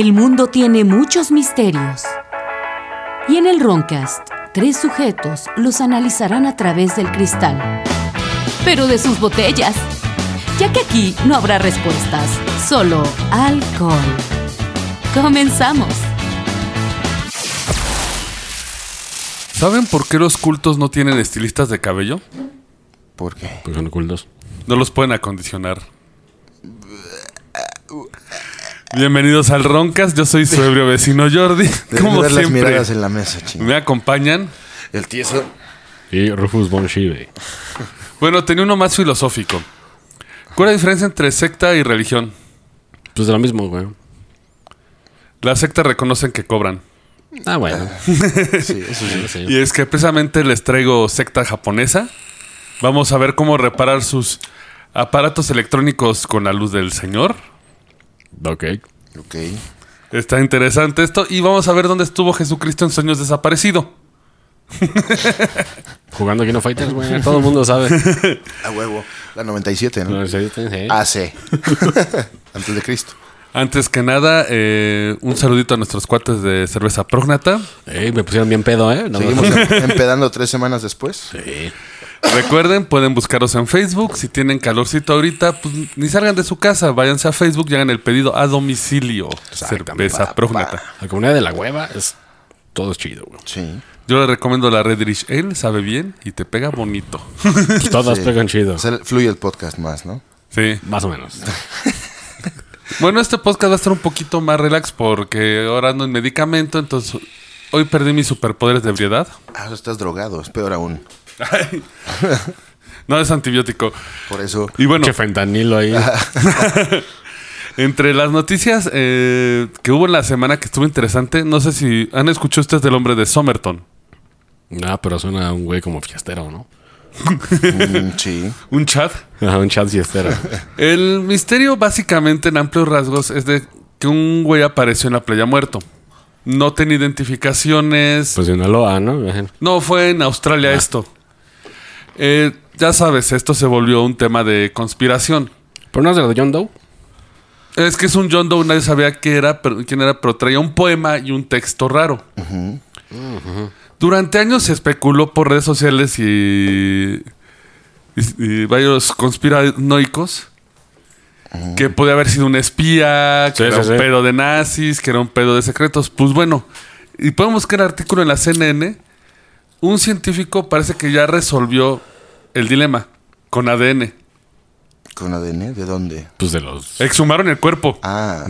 El mundo tiene muchos misterios. Y en el Roncast, tres sujetos los analizarán a través del cristal. Pero de sus botellas. Ya que aquí no habrá respuestas, solo alcohol. Comenzamos. ¿Saben por qué los cultos no tienen estilistas de cabello? ¿Por qué? Porque son ocultos. No los pueden acondicionar. Bienvenidos al Roncas, yo soy su ebrio vecino Jordi. Como las siempre, miradas en la mesa, me acompañan. El tieso. Y Rufus Von. Bueno, tenía uno más filosófico. ¿Cuál es la diferencia entre secta y religión? Pues de lo mismo, güey. Las sectas reconocen que cobran. Ah, bueno. Sí, eso sí. Sí, sí. Y es que precisamente les traigo secta japonesa. Vamos a ver cómo reparar sus aparatos electrónicos con la luz del Señor. Ok. Ok. Está interesante esto. Y vamos a ver dónde estuvo Jesucristo en sueños desaparecido. Jugando Kino Fighters, güey. Todo el mundo sabe. A huevo. La 97, ¿no? No, sí, sí. AC. Antes de Cristo. Antes que nada, eh, un saludito a nuestros cuates de cerveza prógnata. Ey, me pusieron bien pedo, ¿eh? No, Seguimos em- empedando tres semanas después. Sí. Recuerden, pueden buscarlos en Facebook. Si tienen calorcito ahorita, pues ni salgan de su casa. Váyanse a Facebook y hagan el pedido a domicilio. Cerveza prógnata. La comunidad de la hueva es todo es chido, güey. Sí. Yo les recomiendo la Red Irish Ale. Sabe bien y te pega bonito. Pues todas Sí. pegan chido. O sea, fluye el podcast más, ¿no? Sí. Más o menos. Bueno, este podcast va a estar un poquito más relax porque ahora ando en medicamento. Entonces, hoy perdí mis superpoderes de ebriedad. Ah, estás drogado. Es peor aún. No es antibiótico. Por eso. Y bueno, Che fentanilo ahí. entre las noticias eh, que hubo en la semana que estuvo interesante, no sé si han escuchado ustedes del hombre de Somerton. Ah, pero suena a un güey como fiestero, ¿no? mm, sí. Un chat. Ajá, un chat fiestero. El misterio, básicamente, en amplios rasgos, es de que un güey apareció en la playa muerto. No tiene identificaciones. Pues de Sinaloa, ¿no? No, fue en Australia esto. Eh, ya sabes, esto se volvió un tema de conspiración. ¿Pero no es de lo de John Doe? Es que es un John Doe, nadie sabía qué era, pero, quién era, pero traía un poema y un texto raro. Durante años se especuló por redes sociales y, y- y varios conspiranoicos que podía haber sido un espía, que Sí, era sí, un sí. pedo de nazis, que era un pedo de secretos. Pues bueno, y podemos buscar el artículo en la CNN. Un científico parece que ya resolvió el dilema con ADN. ¿Con ADN? ¿De dónde? Pues de los... Exhumaron el cuerpo. Ah.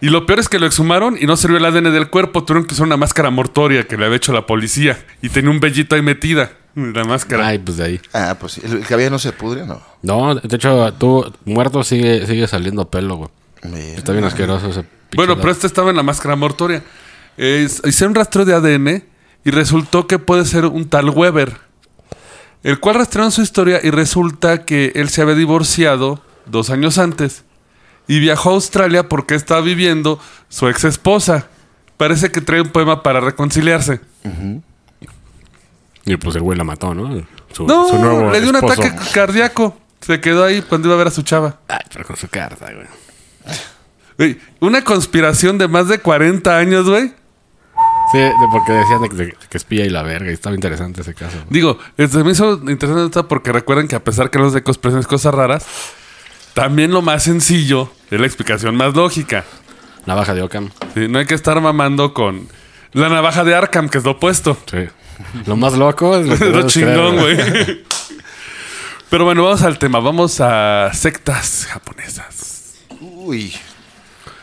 Y lo peor es que lo exhumaron y no sirvió el ADN del cuerpo. Tuvieron que usar una máscara mortoria que le había hecho la policía. Y tenía un vellito ahí metida. La máscara. Ay, pues de ahí. Ah, pues sí. ¿El cabello no se pudre? No. No, de hecho, tú muerto sigue, sigue saliendo pelo, güey. Mira. Está bien asqueroso ese bueno, pero este estaba en la máscara mortoria. Es- hicieron un rastreo de ADN y resultó que puede ser un tal Weber. El cual rastrearon su historia y resulta que él se había divorciado dos años antes. Y viajó a Australia porque estaba viviendo su ex esposa. Parece que trae un poema para reconciliarse. Y pues el güey la mató, ¿no? Su, No, su nuevo le dio un ataque cardíaco. Se quedó ahí cuando iba a ver a su chava. Ay, pero con su carta. Güey, una conspiración de más de 40 años, güey. Sí, de- porque decían de, de- que espía y la verga. Y estaba interesante ese caso. güey. Digo, eh, se me hizo interesante porque recuerden que a pesar que los de conspiraciones cosas raras, también lo más sencillo es la explicación más lógica. Navaja de Ockham. Sí, No hay que estar mamando con la navaja de Arkham, que es lo opuesto. Sí. Lo más loco es lo, que lo chingón, güey. Pero bueno, vamos al tema. Vamos a sectas japonesas. Uy.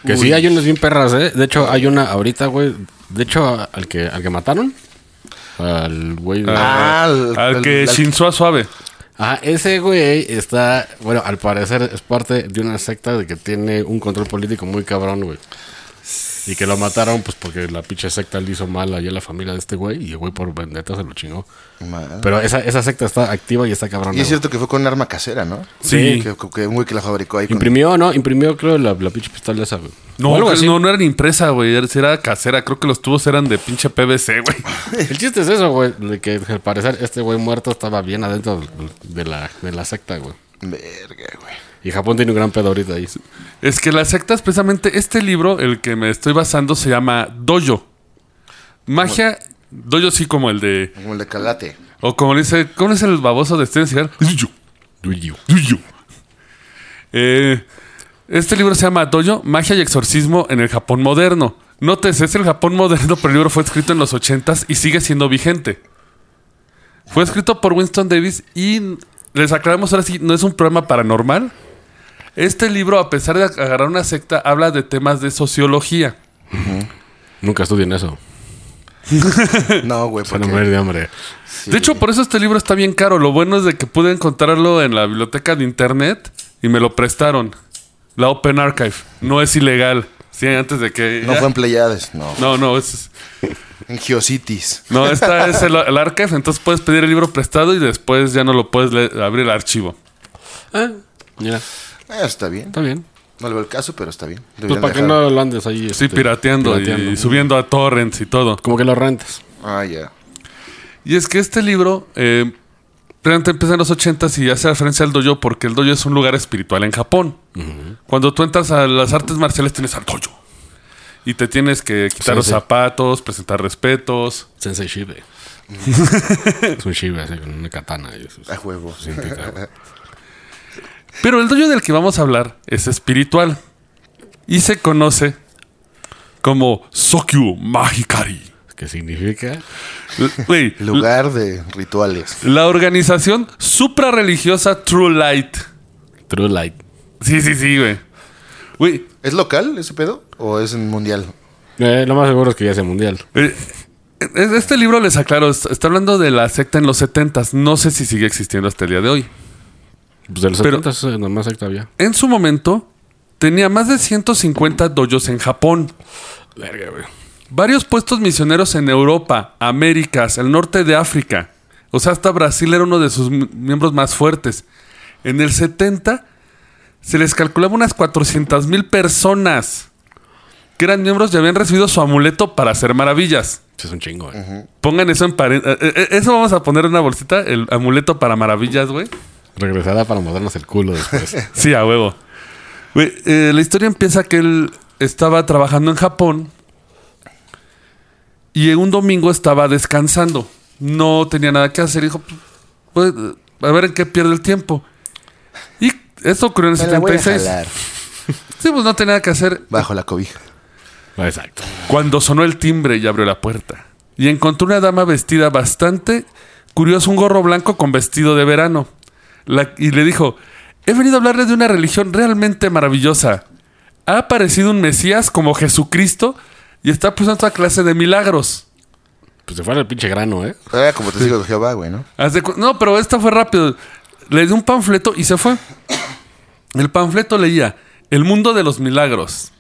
Que sí, hay unas bien perras, ¿eh? De hecho, hay una ahorita, güey. De hecho, al que, al que mataron. Al güey. de- Ah, al- al al- que al- Shinzo Suave. Ajá, ese güey está, bueno, al parecer es parte de una secta de que tiene un control político muy cabrón, güey. Y que lo mataron, pues porque la pinche secta le hizo mal allá a la familia de este güey y el güey por vendetta se lo chingó. Madre. Pero esa, esa secta está activa y está cabrón. Y es cierto que fue con un arma casera, ¿no? Sí. Que, que un güey que la fabricó ahí con... Imprimió, ¿no? Imprimió, creo, la, la pinche pistola esa, güey. No, algo así. no, no era ni impresa, güey. Era, era casera. Creo que los tubos eran de pinche PVC, güey. El chiste es eso, güey. De que al parecer este güey muerto estaba bien adentro de la, de la secta, güey. Verga, güey. Y Japón tiene un gran pedo ahorita ahí. Es que las sectas, precisamente, este libro, el que me estoy basando, se llama Dojo. Magia, Dojo sí como el de... Como el de Calate. O como dice, ¿cómo es el baboso de Steven Seagal? Dojo. Duyu. Dojo. Eh, este libro se llama Dojo, Magia y Exorcismo en el Japón Moderno. Nótese, es el Japón moderno, pero el libro fue escrito en los 80s y sigue siendo vigente. Fue escrito por Winston Davis y les aclaramos ahora sí, no es un programa paranormal. Este libro, a pesar de agarrar una secta, habla de temas de sociología. Nunca estudien eso. No, güey, Van a porque... morir de hambre. sí. De hecho, por eso este libro está bien caro. Lo bueno es de que pude encontrarlo en la biblioteca de internet y me lo prestaron. La Open Archive. No es ilegal. Sí, antes de que... No ya- fue en Pleiades, no. No, no, es... En Geocities. No, esta es el, el archive, entonces puedes pedir el libro prestado y después ya no lo puedes leer- abrir el archivo. Ah, mira, Eh, está bien. está bien. No le veo el caso, pero está bien. Pues para que no lo andes ahí. Sí, este, pirateando, y subiendo a torrents y todo. Como que lo rentes. Ah, ya. Y es que este libro, eh, realmente empieza en los 80s y hace referencia al dojo porque el dojo es un lugar espiritual en Japón. Cuando tú entras a las artes marciales tienes al dojo. Y te tienes que quitar los zapatos, presentar respetos. Sensei Shibe. es un Shibe así con una katana. Y eso es- A huevo. Pero el dojo del que vamos a hablar es espiritual. Y se conoce como Sokyu Mahikari. ¿Qué significa? Güey, Lugar de rituales. la organización suprarreligiosa True Light. True Light. Sí, sí, sí, güey. Güey, ¿Es local ese pedo? ¿O es mundial? Eh, lo más seguro es que ya sea mundial. eh, este libro les aclaro, est- está hablando de la secta en los 70s. No sé si sigue existiendo hasta el día de hoy. Pues de los Pero- 70 es nomás secta había. En su momento, tenía más de 150 dojos en Japón. Verga, güey. Varios puestos misioneros en Europa, Américas, el norte de África. O sea, hasta Brasil era uno de sus miembros más fuertes. En el 70 se les calculaba unas 400 mil personas que eran miembros y habían recibido su amuleto para hacer maravillas. Es un chingo, güey. Pongan eso en paréntesis. Eso vamos a poner en una bolsita, el amuleto para maravillas, güey. Regresará para movernos el culo después. Sí, a huevo. Güey, eh, la historia empieza que él estaba trabajando en Japón y un domingo estaba descansando. No tenía nada que hacer. Dijo, pues, a ver en qué pierde el tiempo. Y esto ocurrió en el Me la voy a 76. jalar. Sí, pues no tenía nada que hacer. Bajo la cobija. Exacto. Cuando sonó el timbre y abrió la puerta. Y encontró una dama vestida bastante curiosa, un gorro blanco con vestido de verano. La- y le dijo, he venido a hablarles de una religión realmente maravillosa. Ha aparecido un Mesías como Jesucristo y está pasando toda clase de milagros. Pues se fuera el pinche grano, ¿eh? Era como te digo de Jehová, güey, ¿no? No, pero esta fue rápido. Le dio un panfleto y se fue. El panfleto leía, El mundo de los milagros.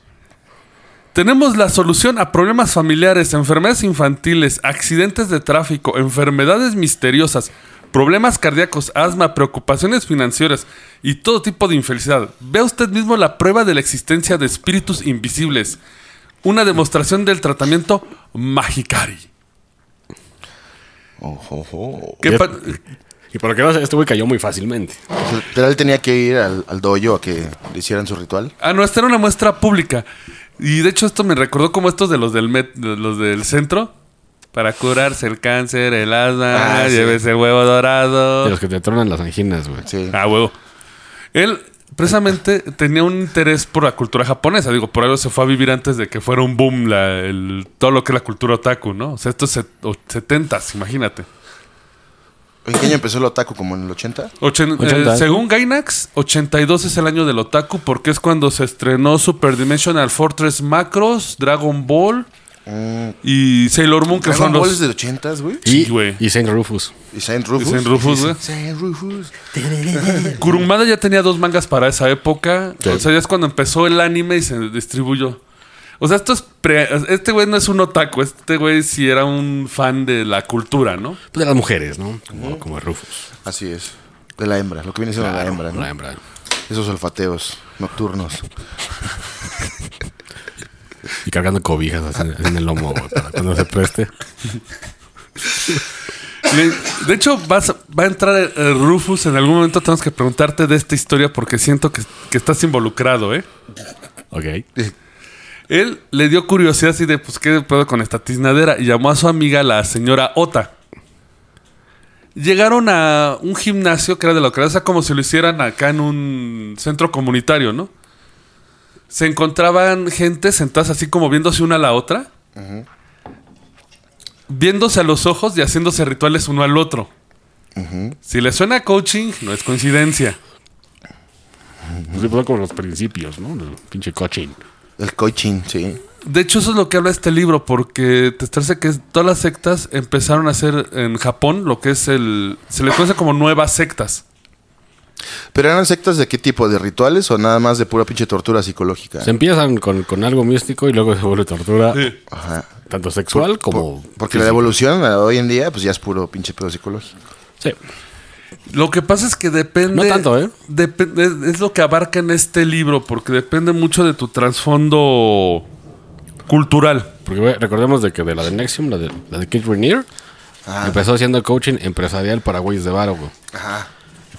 Tenemos la solución a problemas familiares, enfermedades infantiles, accidentes de tráfico, enfermedades misteriosas, problemas cardíacos, asma, preocupaciones financieras y todo tipo de infelicidad. Vea usted mismo la prueba de la existencia de espíritus invisibles. Una demostración del tratamiento Magicari. Ojo, ojo. Pa- Y por que veo, este güey cayó muy fácilmente. Pero él tenía que ir al, al dojo a que le hicieran su ritual. Ah, no, esta era una muestra pública. Y de hecho esto me recordó como estos de los del met, de los del centro. Para curarse el cáncer, el asma, Ah, sí. llévese el huevo De dorado. los que te tronan las anginas, güey. Sí. Ah, huevo. Él precisamente tenía un interés por la cultura japonesa. Digo, por algo se fue a vivir antes de que fuera un boom la- el- todo lo que es la cultura otaku, ¿no? O sea, estos set- o- 70s, imagínate. ¿En qué año empezó el otaku? ¿Como en el 80? Ochen- eh, 80. según Gainax, 82 es el año del otaku porque es cuando se estrenó Super Dimensional Fortress Macros, Dragon Ball y Sailor Moon, que Mm. ¿Dragon son los... es de 80, güey? Y, Sí, güey. y Saint Rufus. ¿Y Saint Rufus? Saint Rufus, güey. Saint Rufus. Kurumada ya tenía dos mangas para esa época. Sí. O sea, ya es cuando empezó el anime y se distribuyó. O sea, esto es pre- Este güey no es un otaku. Este güey sí era un fan de la cultura, ¿no? Pues de las mujeres, ¿no? Como, como Rufus. Así es. De la hembra, lo que viene siendo la hembra, ¿no? La hembra. Esos olfateos nocturnos. Y cargando cobijas así en el lomo, güey, para cuando se preste. De hecho, vas, va a entrar el, el Rufus. En algún momento tenemos que preguntarte de esta historia porque siento que, que estás involucrado, ¿eh? Ok. Él le dio curiosidad así de, pues, ¿qué puedo con esta tiznadera? Y llamó a su amiga, la señora Ota. Llegaron a un gimnasio que era de la localidad, o sea, como si lo hicieran acá en un centro comunitario, ¿no? Se encontraban gente sentadas así como viéndose una a la otra, viéndose a los ojos y haciéndose rituales uno al otro. Si le suena coaching, no es coincidencia. Pues son como los principios, ¿no? Del pinche coaching. El coaching, sí. De hecho, eso es lo que habla este libro, porque te establece que todas las sectas empezaron a hacer en Japón lo que es el. Se le conoce como nuevas sectas. ¿Pero eran sectas de qué tipo? ¿De rituales o nada más de pura pinche tortura psicológica? Se empiezan con, con algo místico y luego se vuelve tortura, Ajá. tanto sexual como. Porque la evolución eh, hoy en día, pues ya es puro pinche pedo psicológico. Sí. Lo que pasa es que depende. No tanto, ¿eh? depende- es lo que abarca en este libro, porque depende mucho de tu trasfondo cultural. Porque güey, recordemos de que de la de Nexium, la de, la de Kid Rainier, Ah. empezó haciendo coaching empresarial para güeyes de varo, güey. Ajá.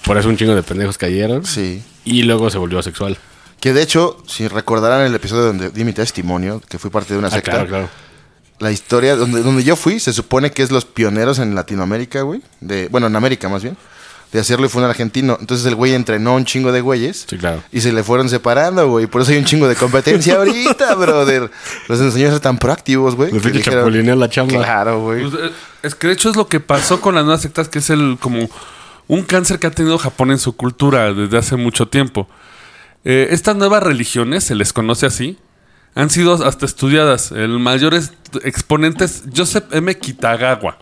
Por eso un chingo de pendejos cayeron. Sí. Y luego se volvió sexual. Que de hecho, si recordarán el episodio donde di mi testimonio, que fui parte de una Ah, secta, claro, claro. la historia donde, donde yo fui, se supone que es los pioneros en Latinoamérica, güey. De, bueno, en América más bien. De hacerlo y fue un argentino. Entonces el güey entrenó un chingo de güeyes. Sí, claro. Y se le fueron separando, güey. Por eso hay un chingo de competencia ahorita, brother. Los enseñó a ser tan proactivos, güey. Le que pinche dijeron, la chamba. Claro, güey. Pues, eh, es que de hecho es lo que pasó con las nuevas sectas, que es el como un cáncer que ha tenido Japón en su cultura desde hace mucho tiempo. Eh, estas nuevas religiones, se les conoce así, han sido hasta estudiadas. El mayor exponente es Joseph M. Kitagawa,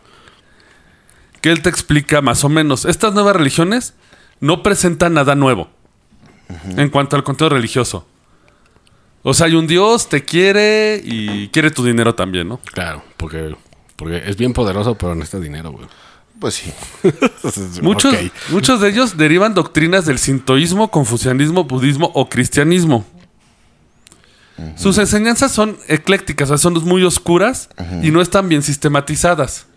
que él te explica más o menos. Estas nuevas religiones no presentan nada nuevo en cuanto al contenido religioso. O sea, hay un Dios, te quiere y quiere tu dinero también, ¿no? Claro, porque, porque es bien poderoso, pero necesita dinero, güey. Pues sí. Muchos, muchos de ellos derivan doctrinas del sintoísmo, confucianismo, budismo o cristianismo. Sus enseñanzas son eclécticas, o sea, son muy oscuras y no están bien sistematizadas.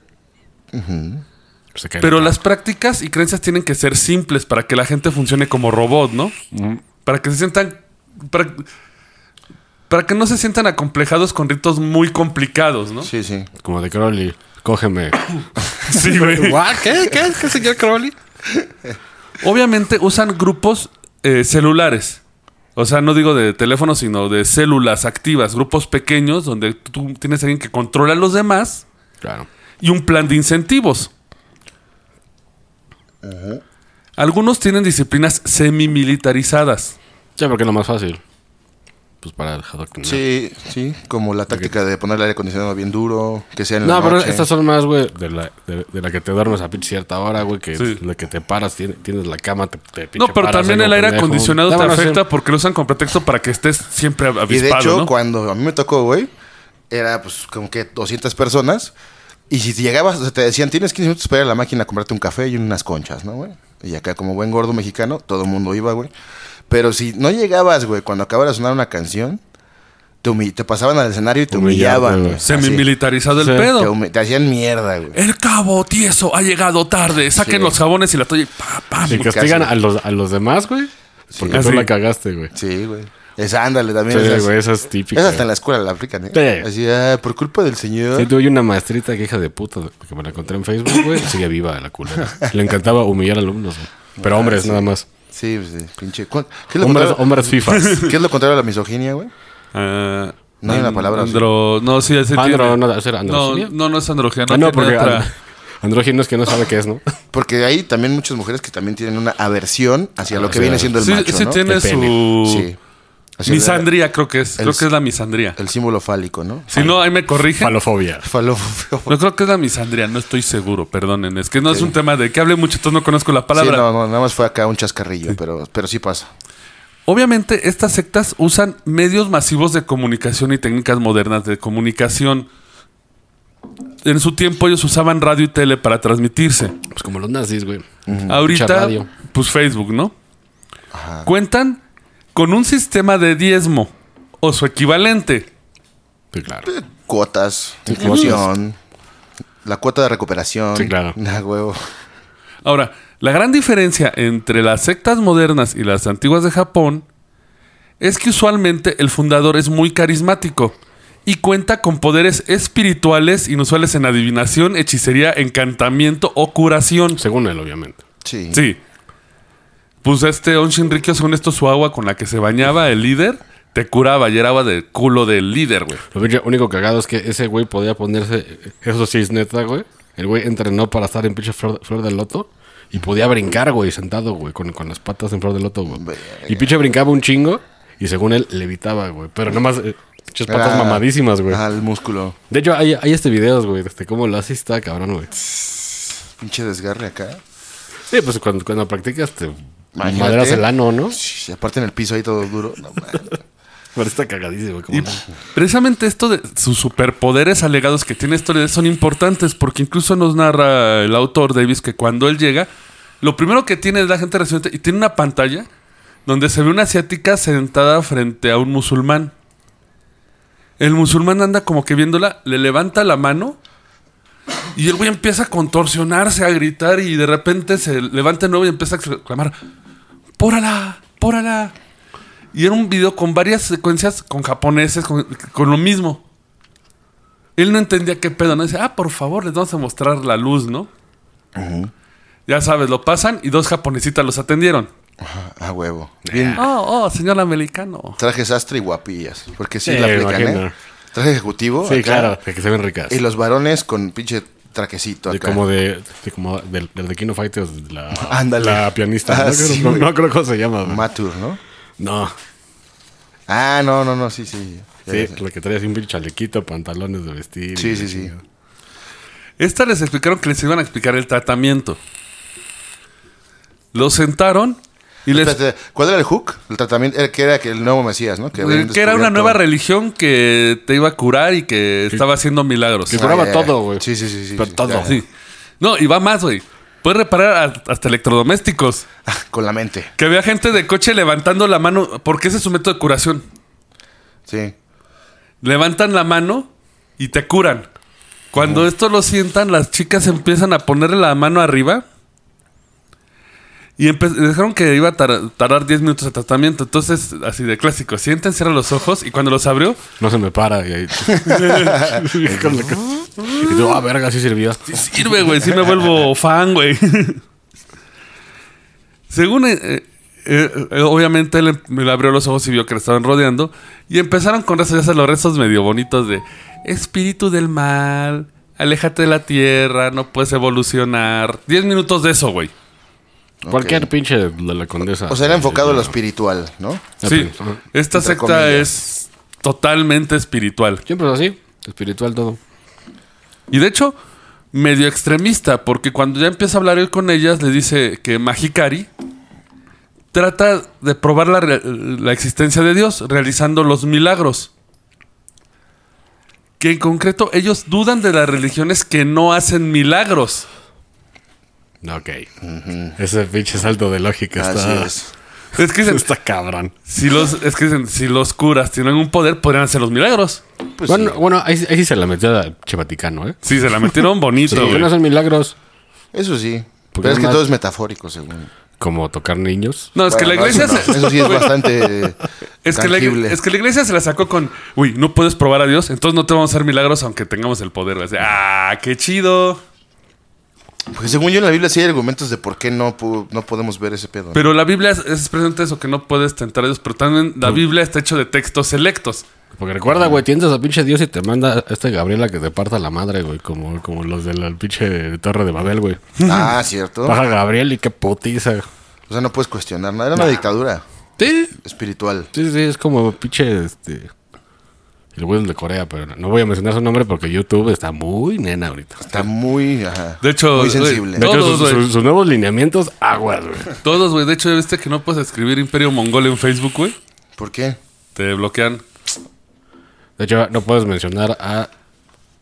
Pero la- las prácticas y creencias tienen que ser simples para que la gente funcione como robot, ¿no? Para que se sientan. Para, para que no se sientan acomplejados con ritos muy complicados, ¿no? Sí, sí. Como de Crowley. Cógeme. Sí. ¿Qué? ¿Qué? ¿Qué señor Crowley? Obviamente usan grupos eh, celulares. O sea, no digo de teléfono, sino de células activas, grupos pequeños donde tú tienes a alguien que controla a los demás Claro. y un plan de incentivos. Algunos tienen disciplinas semi-militarizadas. Ya, porque es lo más fácil. Pues para adoctrinar. Sí, sí. Como la táctica de poner el aire acondicionado bien duro, que sea en la No, pero noche. estas son más, güey, de la, de, de la que te duermes a pinche cierta hora, güey, que Sí. la que te paras, tienes, tienes la cama, te, te No, pero paras también ahí el aire pendejo. acondicionado te afecta porque lo usan con pretexto para que estés siempre Y de avispado, hecho, ¿no? cuando a mí me tocó, güey, era pues como que 200 personas. Y si llegabas, o sea, te decían, tienes 15 minutos para ir a la máquina a comprarte un café y unas conchas, ¿no, güey? Y acá, como buen gordo mexicano, todo el mundo iba, güey. Pero si no llegabas, güey, cuando acabara de sonar una canción, te, te pasaban al escenario y te humillaban, güey. Semi-militarizado el Sí. Pedo. Te, hacían mierda, güey. El cabo tieso ha llegado tarde. Saquen Sí. los jabones y la toalla y pa, pam. Y castigan a los, a los demás, güey. Porque Ah, tú sí. la cagaste, güey. Sí, güey. Esa, ándale, también. Sí, esa es- güey, esa es típica. esa hasta en la escuela la aplican, ¿eh? Sí. Así, ah, por culpa del señor. Sí, tuve una maestrita que hija de puta, que me la encontré en Facebook, güey. Sigue viva la culera. Le encantaba humillar alumnos, güey. Pero hombres, nada más. Sí, pues, sí, pinche. ¿Cu- ¿Qué es lo Hombres, contrario- hombres fifas. ¿Qué es lo contrario a la misoginia, güey? Ah, No hay una palabra así. Andro, no, sí, ese Andro, tiene- no, ¿será no, androginia? no, no es androginia. Ah, no, tiene porque otra- and- andrógino es que no sabe qué es, ¿no? Porque hay también muchas mujeres que también tienen una aversión hacia lo que sí, viene siendo el sí, macho, sí ¿no? tiene El su Sí. Así, misandría, creo que es. El- Creo que es la misandría. El símbolo fálico, ¿no? Si no, ahí me corrigen. Falofobia. Falo- Yo creo que es la misandría, no estoy seguro, perdonen. Es que no es un tema de que hable mucho, entonces no conozco la Sí, palabra. no, no, nada más fue acá un chascarrillo, pero, pero sí pasa. Obviamente, estas sectas usan medios masivos de comunicación y técnicas modernas de comunicación. En su tiempo ellos usaban radio y tele para transmitirse. Pues como los nazis, güey. Ahorita, Mucha radio. pues Facebook, ¿no? Cuentan con un sistema de diezmo o su equivalente. Sí, claro. Cuotas, inclusión, la cuota de recuperación. Sí, claro. Ah, huevo. Ahora, la gran diferencia entre las sectas modernas y las antiguas de Japón es que usualmente el fundador es muy carismático y cuenta con poderes espirituales inusuales en adivinación, hechicería, encantamiento o curación. Según él, obviamente. Sí. Sí. Pues este On Shinrikyo, según esto, su agua con la que se bañaba el líder, te curaba y era agua de culo del líder, güey. Lo pinche único cagado es que ese güey podía ponerse. Eso sí es neta, güey. El güey entrenó para estar en pinche flor, flor de loto. Y podía brincar, güey, sentado, güey, con, con las patas en flor de loto, güey. Verga. Y pinche brincaba un chingo. Y según él, levitaba, güey. Pero nada más, eh, pinches patas Era- mamadísimas, güey. El músculo. De hecho, hay, hay este videos, güey, de este cómo lo hace y está cabrón, güey. Pinche desgarre acá. Sí, pues cuando, cuando practicas te. Maderas el ano, ¿no? Shh, aparte en el piso ahí todo duro. No, man. Pero está cagadísimo, güey. como Y no. precisamente esto de sus superpoderes alegados que tiene historia son importantes porque incluso nos narra el autor Davis que cuando él llega, lo primero que tiene es la gente residente y tiene una pantalla donde se ve una asiática sentada frente a un musulmán. El musulmán anda como que viéndola, le levanta la mano y el güey empieza a contorsionarse, a gritar y de repente se levanta de nuevo y empieza a exclamar, ¡pórala! ¡pórala! Y era un video con varias secuencias con japoneses, con, con lo mismo. Él no entendía qué pedo, ¿no? Dice, ah, por favor, les vamos a mostrar la luz, ¿no? Ya sabes, lo pasan y dos japonesitas los atendieron. A huevo. Bien. Oh, oh, señor americano. Traje sastre y guapillas. Porque sí, Sí, la aplican. ¿eh? Traje ejecutivo. Sí, acá, claro, que se ven ricas. Y los varones con pinche traquecito De acá. como de, de como del, del de Kino Fighters, la, Ándale. la pianista. Ah, no, sí, creo, no, güey. no creo cómo se llama. Matur, ¿no? No, Ah, no, no, no, sí, sí. Sí, la que trae así un pinche chalequito, pantalones de vestir. Sí, sí, sí. Esta les explicaron que les iban a explicar el tratamiento. Los sentaron y les... Espérate, ¿cuál era el hook? El tratamiento, el que era que el nuevo Mesías, ¿no? Que era una nueva religión que te iba a curar y que estaba haciendo milagros. Que curaba Ah, todo, güey. Sí, sí, sí, sí. Pero sí, todo. Sí. No, y va más, güey. Puedes reparar hasta electrodomésticos. Ah, con la mente. Que había gente de coche levantando la mano, porque ese es su método de curación. Sí. Levantan la mano y te curan. Cuando esto lo sientan, las chicas empiezan a ponerle la mano arriba. Y dejaron que iba a tar- tardar 10 minutos de tratamiento. Entonces, así de clásico, sienten, cierran los ojos y cuando los abrió, No se me para. Y, ahí... Y tú, ah, verga, sí sirvió. Sí sirve, güey. Sí me vuelvo fan, güey. Según... eh, eh, eh, obviamente él em- le abrió los ojos y vio que le estaban rodeando. Y empezaron con rezos, ya sabes, los rezos medio bonitos de... Espíritu del mal, aléjate de la tierra, no puedes evolucionar. Diez minutos de eso, güey. Cualquier pinche de la condesa. O sea, era enfocado en lo espiritual, ¿no? Sí, Ajá. esta Entre secta comillas. es totalmente espiritual. Siempre es así. Espiritual todo. Y de hecho, medio extremista, porque cuando ya empieza a hablar él con ellas, le dice que Magikari trata de probar la existencia de Dios, realizando los milagros. Que en concreto ellos dudan de las religiones que no hacen milagros. Ok. Ese pinche salto de lógica Así está. es. Es que dicen, Está cabrón. si los, es que dicen, si los curas tienen un poder, podrían hacer los milagros. Pues bueno, sí. bueno ahí, ahí sí se la metió a Che Vaticano, ¿eh? Sí, se la metieron bonito, ¿Por qué güey. no hacen milagros? Eso sí. Porque Pero es que todo es metafórico, según. Como tocar niños. No, es que la iglesia eso, se- no. Eso sí es bastante. Es que, la, es que la iglesia se la sacó con, uy, no puedes probar a Dios, entonces no te vamos a hacer milagros aunque tengamos el poder. güey. Así, ah, qué chido. Porque según yo en la Biblia sí hay argumentos de por qué no, no podemos ver ese pedo. ¿no? Pero la Biblia es, es precisamente eso, que no puedes tentar a Dios, pero también la Biblia está hecho de textos selectos. Porque recuerda, güey, tienes a pinche Dios y te manda a este Gabriela que te parta la madre, güey. Como, como los de la pinche Torre de Babel, güey. Ah, cierto. Baja Gabriel y qué putiza. O sea, no puedes cuestionar nada. Era una dictadura Sí, espiritual. sí, sí, es como pinche este. El güey de Corea, pero no voy a mencionar su nombre porque YouTube está muy nena ahorita. Está muy. Ajá, De hecho, muy sensible. De hecho, Todos, sus, güey. sus- sus nuevos lineamientos, aguas, güey. Todos, güey. De hecho, ¿ya viste que no puedes escribir Imperio Mongol en Facebook, güey? ¿Por qué? Te bloquean. De hecho, no puedes mencionar a,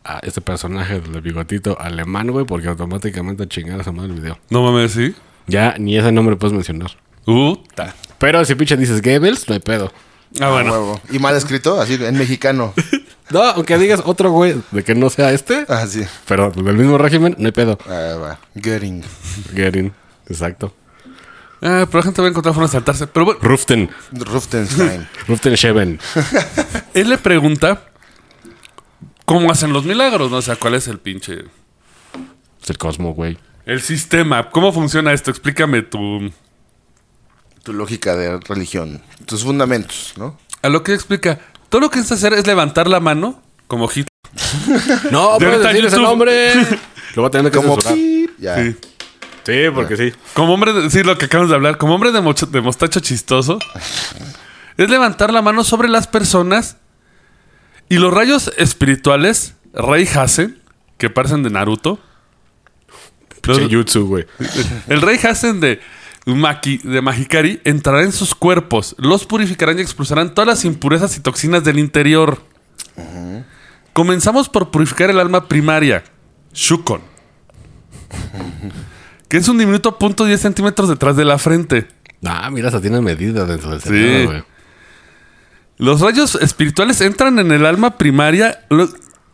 a este personaje del bigotito alemán, güey, porque automáticamente chingar a madre el video. No mames, ¿sí? Ya ni ese nombre puedes mencionar. No, aunque digas otro güey de que no sea este, Ah, sí. pero del mismo régimen, no hay pedo. Ah, va. Göring. Getting. Exacto. Ah, pero la gente va a encontrar formas de saltarse. Pero bueno, Ruften. Ruftenstein. Ruften Sheven. él le pregunta cómo hacen los milagros, ¿no? O sea, cuál es el pinche... Es el Cosmo, güey. El sistema. ¿Cómo funciona esto? Explícame tu... tu lógica de religión. Tus fundamentos, ¿no? A lo que explica, todo lo que es hacer es levantar la mano, como Hitler. No, De puedes decir ese nombre. Lo voy a tener que Como ya. Sí. Sí, porque sí. Como hombre, de, sí, lo que acabamos de hablar, como hombre de, mocho- de mostacho chistoso, es levantar la mano sobre las personas y los rayos espirituales, Rey Hasen, que parecen de Naruto. Los- Jutsu, güey. el Rey Hasen de, Maki, de Mahikari entrará en sus cuerpos, los purificarán y expulsarán todas las impurezas y toxinas del interior. Comenzamos por purificar el alma primaria, Shukon, que es un diminuto punto 10 centímetros detrás de la frente. Ah, mira, hasta tiene medida dentro del Sí. cerebro, güey. Los rayos espirituales entran en el alma primaria, lo-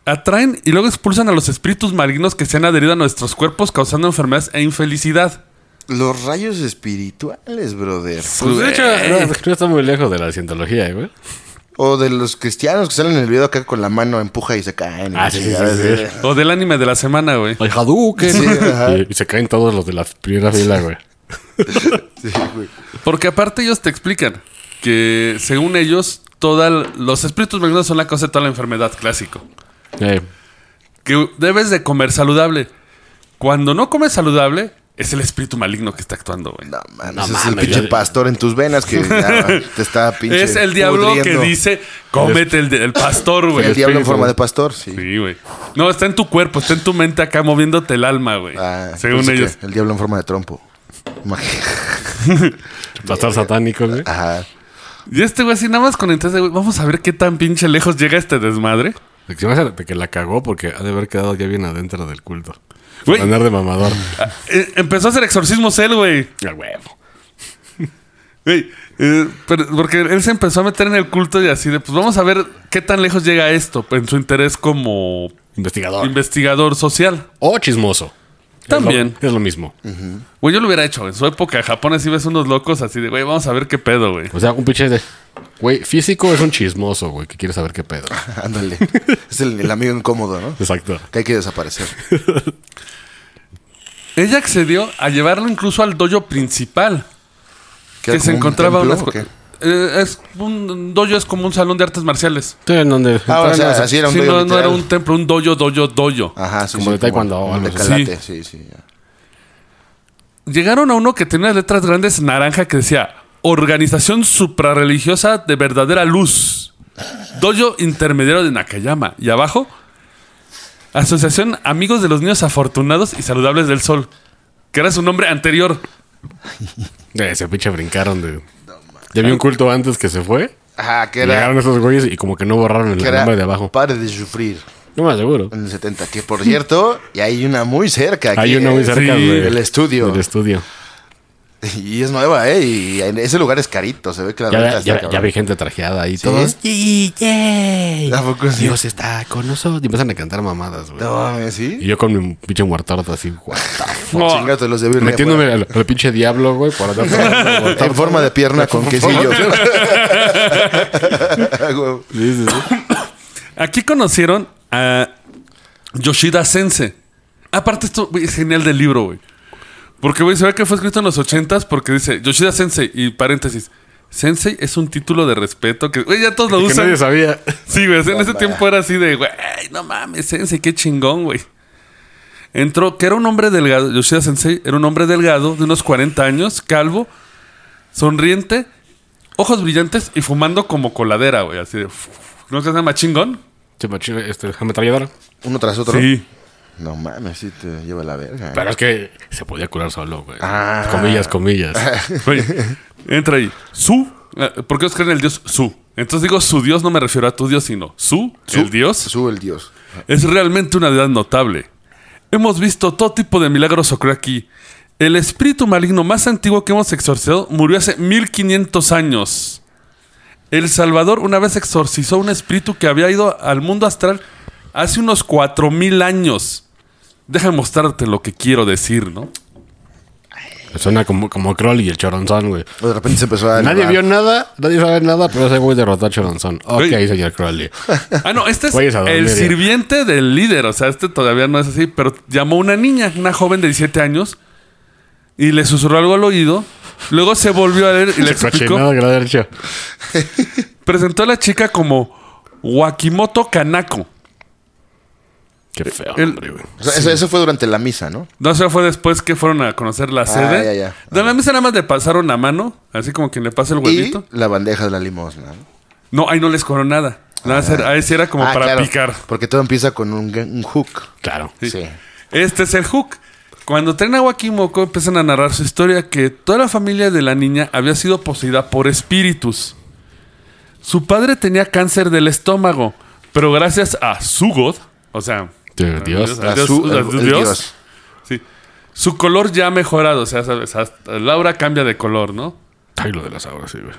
atraen y luego expulsan a los espíritus malignos que se han adherido a nuestros cuerpos causando enfermedades e infelicidad. Los rayos espirituales, brother. Pues de hecho, no, no está muy lejos de la cientología, eh, güey. O de los cristianos que salen en el video acá con la mano empuja y se caen. Ah, sí, sí, sí. O del anime de la semana, güey. El Hadouken. Sí, ajá. y, y se caen todos los de la primera fila, güey. Sí, güey. Porque aparte ellos te explican que según ellos, todos los espíritus malignos son la causa de toda la enfermedad clásico. Eh, Que debes de comer saludable. Cuando no comes saludable, es el espíritu maligno que está actuando, güey. No, man, No ese es el pinche ya- pastor en tus venas que ya te está pinche. Es el diablo pudriendo. que dice, cómete el, el pastor, güey. El diablo en forma de pastor, sí. Sí, güey. No, está en tu cuerpo, está en tu mente acá moviéndote el alma, güey. Ah, según ellos. El diablo en forma de trompo. Pastor satánico, güey. Ajá. Y este güey así nada más con entonces, güey, vamos a ver qué tan pinche lejos llega este desmadre. De que la cagó porque ha de haber quedado ya bien adentro del culto. Güey. Andar de mamador. Eh, empezó a hacer exorcismos él, güey. A huevo. Güey, eh, pero- porque él se empezó a meter en el culto y así de, pues vamos a ver qué tan lejos llega esto en su interés como Investigador. investigador social. o chismoso. También. Es lo, es lo mismo. Güey, yo lo hubiera hecho. En su época en Japón así ves unos locos así de, güey, vamos a ver qué pedo, güey. O sea, un pinche de. Güey, físico es un chismoso, güey, que quiere saber qué pedo. Ándale. es el, el amigo incómodo, ¿no? Exacto. Que hay que desaparecer. Ella accedió a llevarlo incluso al dojo principal. ¿Qué que se encontraba templo una o qué? Eh, es un dojo es como un salón de artes marciales. Sí, en donde. Ah, o sea, así era un Sí, dojo no, no era un templo, un dojo, dojo, dojo. Ajá, sí, Como sí, de taekwondo como de calate, sí, sí. ya. Llegaron a uno que tenía unas letras grandes naranja que decía Organización Suprarreligiosa de Verdadera Luz. Dojo Intermediario de Nakayama. Y abajo, Asociación Amigos de los Niños Afortunados y Saludables del Sol. Que era su nombre anterior. Eh, se pinche brincaron de. Ya vi un culto antes que se fue. Ajá, que era, Llegaron esos güeyes y como que no borraron el nombre de abajo. Pare de sufrir No me aseguro. en el 70. Que por cierto, y hay una muy cerca. Aquí, Hay uno muy cerca de- del estudio. Del estudio. Y es nueva, ¿eh? Y en ese lugar es carito. Se ve que la Ya, está ya, ya vi gente trajeada ahí. ¿Sí? Todos. "Yay, yay". ¿A poco sí? Dios está con nosotros. Y empiezan a cantar mamadas, güey. No ¿sí? Y yo con mi pinche muerto así, what the fuck. Los de Birria, Metiéndome al, al pinche diablo, güey, por andar fuera. En forma de pierna con quesillo. Sí, sí, sí. Aquí conocieron a Yoshida Sense. Aparte, esto es genial del libro, güey. Porque, güey, se ve que fue escrito en los ochentas porque dice Yoshida Sensei y paréntesis. Sensei es un título de respeto que, güey, ya todos lo Que usan. nadie sabía. Sí, güey, en ese tiempo era así de, güey, no mames, Sensei, qué chingón, güey. Entró, que era un hombre delgado, Yoshida Sensei era un hombre delgado de unos 40 años, calvo, sonriente, ojos brillantes y fumando como coladera, güey, así de, ¿no se llama chingón? Sí, este, ametralladora. Uno tras otro. Sí. No mames, sí te lleva la verga. ¿eh? Pero es que se podía curar solo, güey. Ah. Comillas, comillas. Entra ahí. Su. eh, ¿Por qué os creen el dios Su? Entonces digo su dios, no me refiero a tu dios, sino Su, Su- el dios, Su el dios. es realmente una deidad notable. Hemos visto todo tipo de milagros ocurrir aquí. El espíritu maligno más antiguo que hemos exorcizado murió hace 1500 años. El Salvador una vez exorcizó un espíritu que había ido al mundo astral hace unos cuatro mil años. Deja mostrarte lo que quiero decir, ¿no? Suena como, como Crowley y el Choronzón, güey. De repente se empezó a. Nadie vio nada, nadie sabe nada, pero ese güey derrotó a Choronzón. Ok, Güey. señor Crowley. Ah, no, este es Güeyes a dormir, el ya. sirviente del líder. O sea, este todavía no es así, pero llamó a una niña, una joven de 17 años, y le susurró algo al oído. Luego se volvió a leer y le explicó. Que hecho. Presentó a la chica como Wakimoto Kanako. Qué feo, El- hombre, güey. O sea, eso, eso fue durante la misa, ¿no? No, eso fue después que fueron a conocer la sede. Ah, ya, ya. De la misa nada más le pasaron la mano, así como quien le pasa el huevito. Y la bandeja de la limosna. ¿no? No, ahí no les cobró nada. Nada, más era- ahí sí era como Ah, para claro, picar. Porque todo empieza con un, un hook. Claro. Sí. Este es el hook. Cuando traen a Wakimoko empiezan a narrar su historia que toda la familia de la niña había sido poseída por espíritus. Su padre tenía cáncer del estómago, pero gracias a su God, o sea, A Dios. Dios, Dios. sí, su color ya ha mejorado, o sea, sabes, hasta Laura cambia de color, ¿no? Ay, lo de las aguas, sí, güey.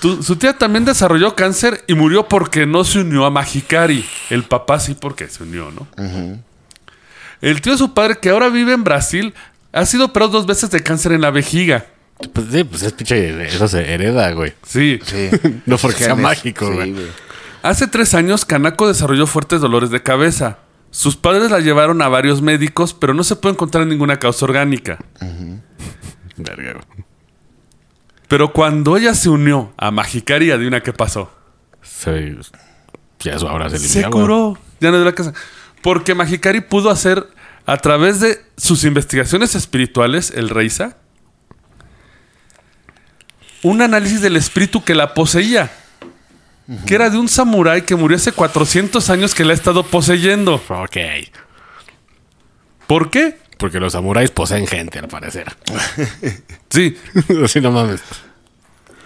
Tu- su tía también desarrolló cáncer y murió porque no se unió a Magikari. El papá sí porque se unió, ¿no? El tío de su padre, que ahora vive en Brasil, ha sido operado dos veces de cáncer en la vejiga. Pues sí, pues es pinche. Eso se hereda, güey. Sí. Sí. No porque sea mágico, Sí, güey. Hace tres años, Kanako desarrolló fuertes dolores de cabeza. Sus padres la llevaron a varios médicos, pero no se puede encontrar ninguna causa orgánica. Verga. Pero cuando ella se unió a Magikari, adivina qué pasó. Se, ya eso ahora se Se güey. curó. Ya no de la casa. Porque Magikari pudo hacer, a través de sus investigaciones espirituales, el Reisa, un análisis del espíritu que la poseía. Que era de un samurái que murió hace 400 años que la ha estado poseyendo. Ok. ¿Por qué? Porque los samuráis poseen gente, al parecer. Sí. Así no mames.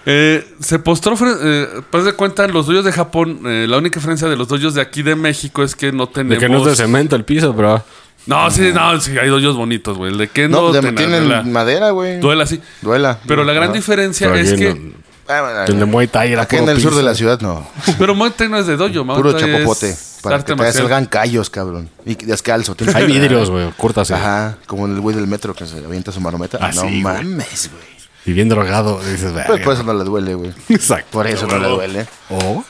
Eh, se postró, eh, pues de cuenta, los doyos de Japón, eh, la única diferencia de los doyos de aquí de México es que no De tenemos... que no es de cemento el piso, bro. No, sí, no, sí, hay doyos bonitos, güey. El de que no, No, de- tienen madera, güey. duela, sí. Duela. Pero la gran diferencia Pero es que... no- Ah, el de Muay Thai era Aquí en el sur de la ciudad no. Pero Muay Thai no es de doyo, Muay Puro chapopote. Para que te salgan callos, cabrón. Y descalzo. Hay que- vidrios, güey. Cúrtase. Ajá. Como el güey del metro que se avienta su marometa. Ah, no sí, mames, güey. Y bien drogado. Dices. Pues por eso no le duele, güey. Exacto. Por eso no le duele. O.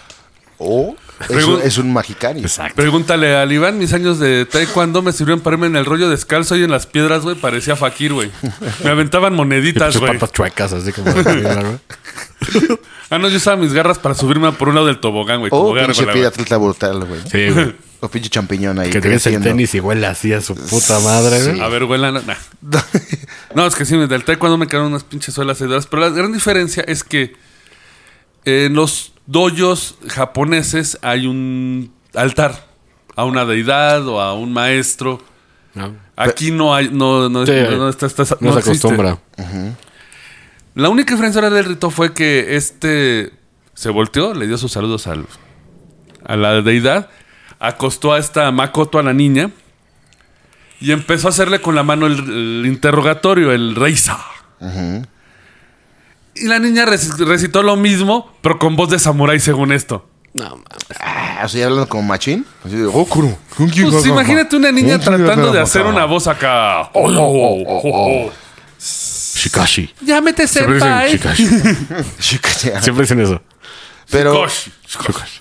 O es, un- es un magicari. Exacto. Pregúntale al Iván, mis años de taekwondo me sirvieron para irme en el rollo descalzo y en las piedras, güey, parecía fakir, güey. Me aventaban moneditas, güey. patas chuecas, así como. Ah, no, yo usaba mis garras para subirme por un lado del tobogán, güey. O como pinche güey. atleta brutal, güey. Sí, güey. O pinche champiñón ahí. Que te ves el tenis y huele así a su puta madre, güey. A ver, güey, la- nah. No, es que sí, del taekwondo me quedaron unas pinches suelas sedoras. Pero la gran diferencia es que en los dojos japoneses hay un altar a una deidad o a un maestro. No, Aquí no hay, no, no, Sí, no, no está- está- no se existe. acostumbra. La única diferencia ahora del rito fue que este se volteó, le dio sus saludos al, a la deidad, acostó a esta Makoto, a la niña, y empezó a hacerle con la mano el, el interrogatorio, el reisa. Y la niña rec- recitó lo mismo, pero con voz de samurái según esto. No, mames. Ah, o sea, hablando como machín. Así de, "Oh, Pues imagínate una niña tratando de hacer una voz acá. Oh, oh, Shikashi. Llámete Siempre dicen senpai. Shikashi. Shikashi. Siempre dicen eso. Pero Gosh. Shikashi.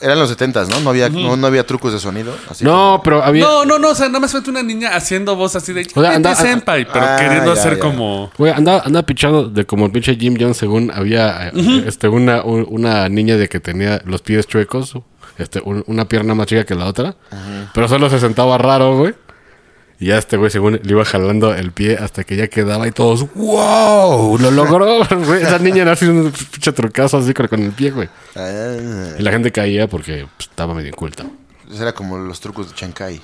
eran los setentas, ¿no? No había, no, no había trucos de sonido. Así No, pero había. No, no, no, o sea, nada más fue una niña haciendo voz así de O sea, anda- "Vete, senpai, pero Ah, queriendo ya, hacer ya. como Güey, anda, anda pichado de como el pinche Jim Jones, según había eh, este, una, un- una niña de que tenía los pies chuecos, este, un- una pierna más chica que la otra, pero solo se sentaba raro, güey. Y ya este güey, según le iba jalando el pie hasta que ya quedaba y todos, ¡wow! ¡Lo logró! güey. Esa niña era así un pinche trucazo así con, el pie, güey. Ah, Y la gente caía porque pues, estaba medio inculta. Eso era como los trucos de Chancay.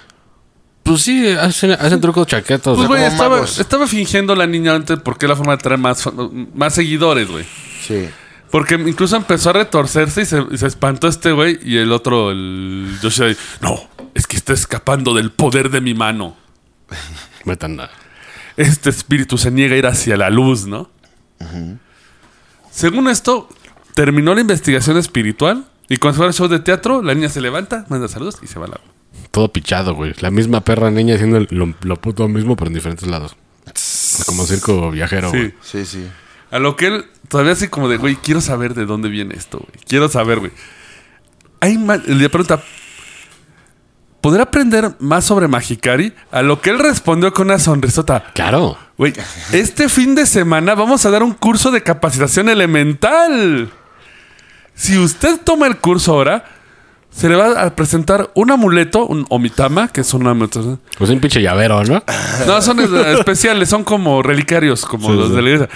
Pues sí, hacen, hacen trucos chaquetos. Pues, güey. estaba, estaba fingiendo la niña antes porque es la forma de traer más, más seguidores, güey. Sí. Porque incluso empezó a retorcerse y se, y se espantó este güey y el otro, el Yoshida, no, es que está escapando del poder de mi mano. Metan nada. Este espíritu se niega a ir hacia la luz, ¿no? Según esto, terminó la investigación espiritual y cuando fue al show de teatro, la niña se levanta, manda saludos y se va a la... Todo pichado, güey. La misma perra niña haciendo el- lo, lo puto mismo, pero en diferentes lados. Como circo viajero, Sí. güey. Sí, sí. A lo que él todavía así como de, güey, quiero saber de dónde viene esto, güey. Quiero saber, güey. Hay ma- le pregunta, ¿podrá aprender más sobre Magicari? A lo que él respondió con una sonrisota. Claro. Güey, este fin de semana vamos a dar un curso de capacitación elemental. Si usted toma el curso ahora, se le va a presentar un amuleto, un omitama, que es un amuleto. Pues un pinche llavero, ¿no? No, son eh, especiales, son como relicarios, como Sí, los sí. de la iglesia.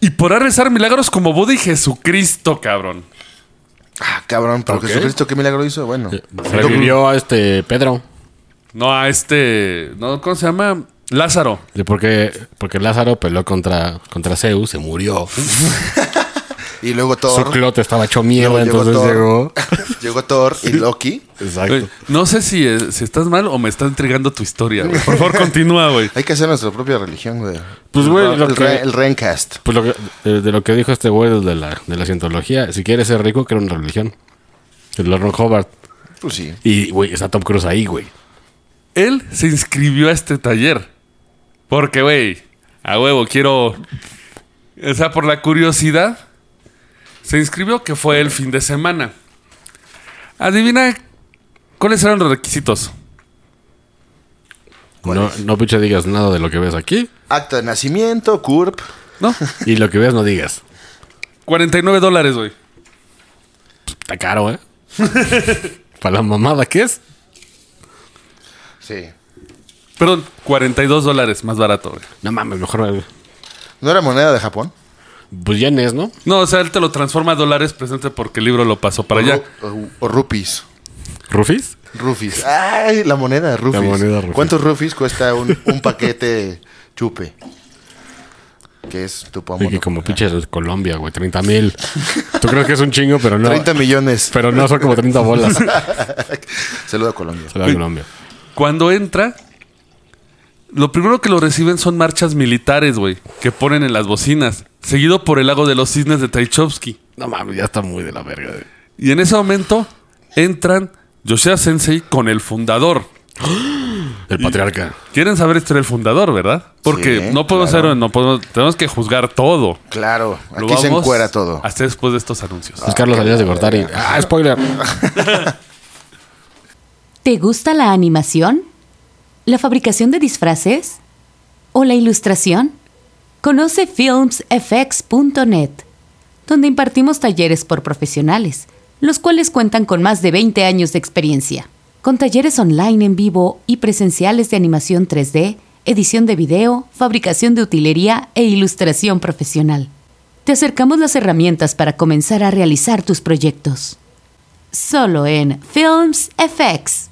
Y podrá rezar milagros como Buda y Jesucristo, cabrón. Ah, cabrón, pero Ok. Jesucristo, ¿qué milagro hizo? Bueno. Revivió a este Pedro. No, a este. No, ¿Cómo se llama? Lázaro. Sí, Porque, porque Lázaro peleó contra, contra Zeus, se murió. Y luego Su Thor. clote estaba hecho mierda, entonces Thor. llegó. Llegó Thor y Loki. Exacto. No sé si, eh, si estás mal o me está intrigando tu historia, güey. Por favor, continúa, güey. Hay que hacer nuestra propia religión, güey. Pues, güey, el, lo el que- re- el Rencast. Pues lo que, de, de lo que dijo este güey de la, de la cientología, si quieres ser rico, crea una religión. El Lord Ron Hobart. Pues sí. Y, güey, está Tom Cruise ahí, güey. Él se inscribió a este taller. Porque, güey, a huevo, quiero. O sea, por la curiosidad, se inscribió que fue el fin de semana. Adivina cuáles eran los requisitos. No, no pinche digas nada de lo que ves aquí. Acta de nacimiento, CURP. ¿No? Y lo que ves no digas. 49 dólares, güey. Está caro, ¿eh? Para la mamada que es. Sí. Perdón, 42 dólares, más barato, güey. No mames, mejor. ¿No era moneda de Japón? Pues yenes, ¿no? No, o sea, él te lo transforma a dólares presente porque el libro lo pasó para O allá. ru- O, o rupis. ¿Rufis? Rufis. Ay, la moneda rufis. La moneda rufis. ¿Cuántos rufis cuesta un, un paquete chupe? Que es tu Sí, pomono. que como pinche de Colombia, güey. 30 mil. Tú crees que es un chingo, pero no. 30 millones. Pero no son como 30 bolas. Saludo a Colombia. Se da a Colombia. Cuando entra, lo primero que lo reciben son marchas militares, güey, que ponen en las bocinas, seguido por el lago de los cisnes de Tchaikovsky. No mames, ya está muy de la verga. güey. Y en ese momento entran Yoshida Sensei con el fundador. El patriarca. Quieren saber historia del fundador, ¿verdad? Porque Sí, no podemos claro. ser, no podemos, tenemos que juzgar todo. Claro, Lo aquí se encuera todo. Hasta después de estos anuncios. Es Carlos Salinas de Gortari. Ah, spoiler. ¿Te gusta la animación? ¿La fabricación de disfraces? ¿O la ilustración? Conoce filmsfx.net, donde impartimos talleres por profesionales, los cuales cuentan con más de 20 años de experiencia, con talleres online en vivo y presenciales de animación 3D, edición de video, fabricación de utilería e ilustración profesional. Te acercamos las herramientas para comenzar a realizar tus proyectos. Solo en Films FX.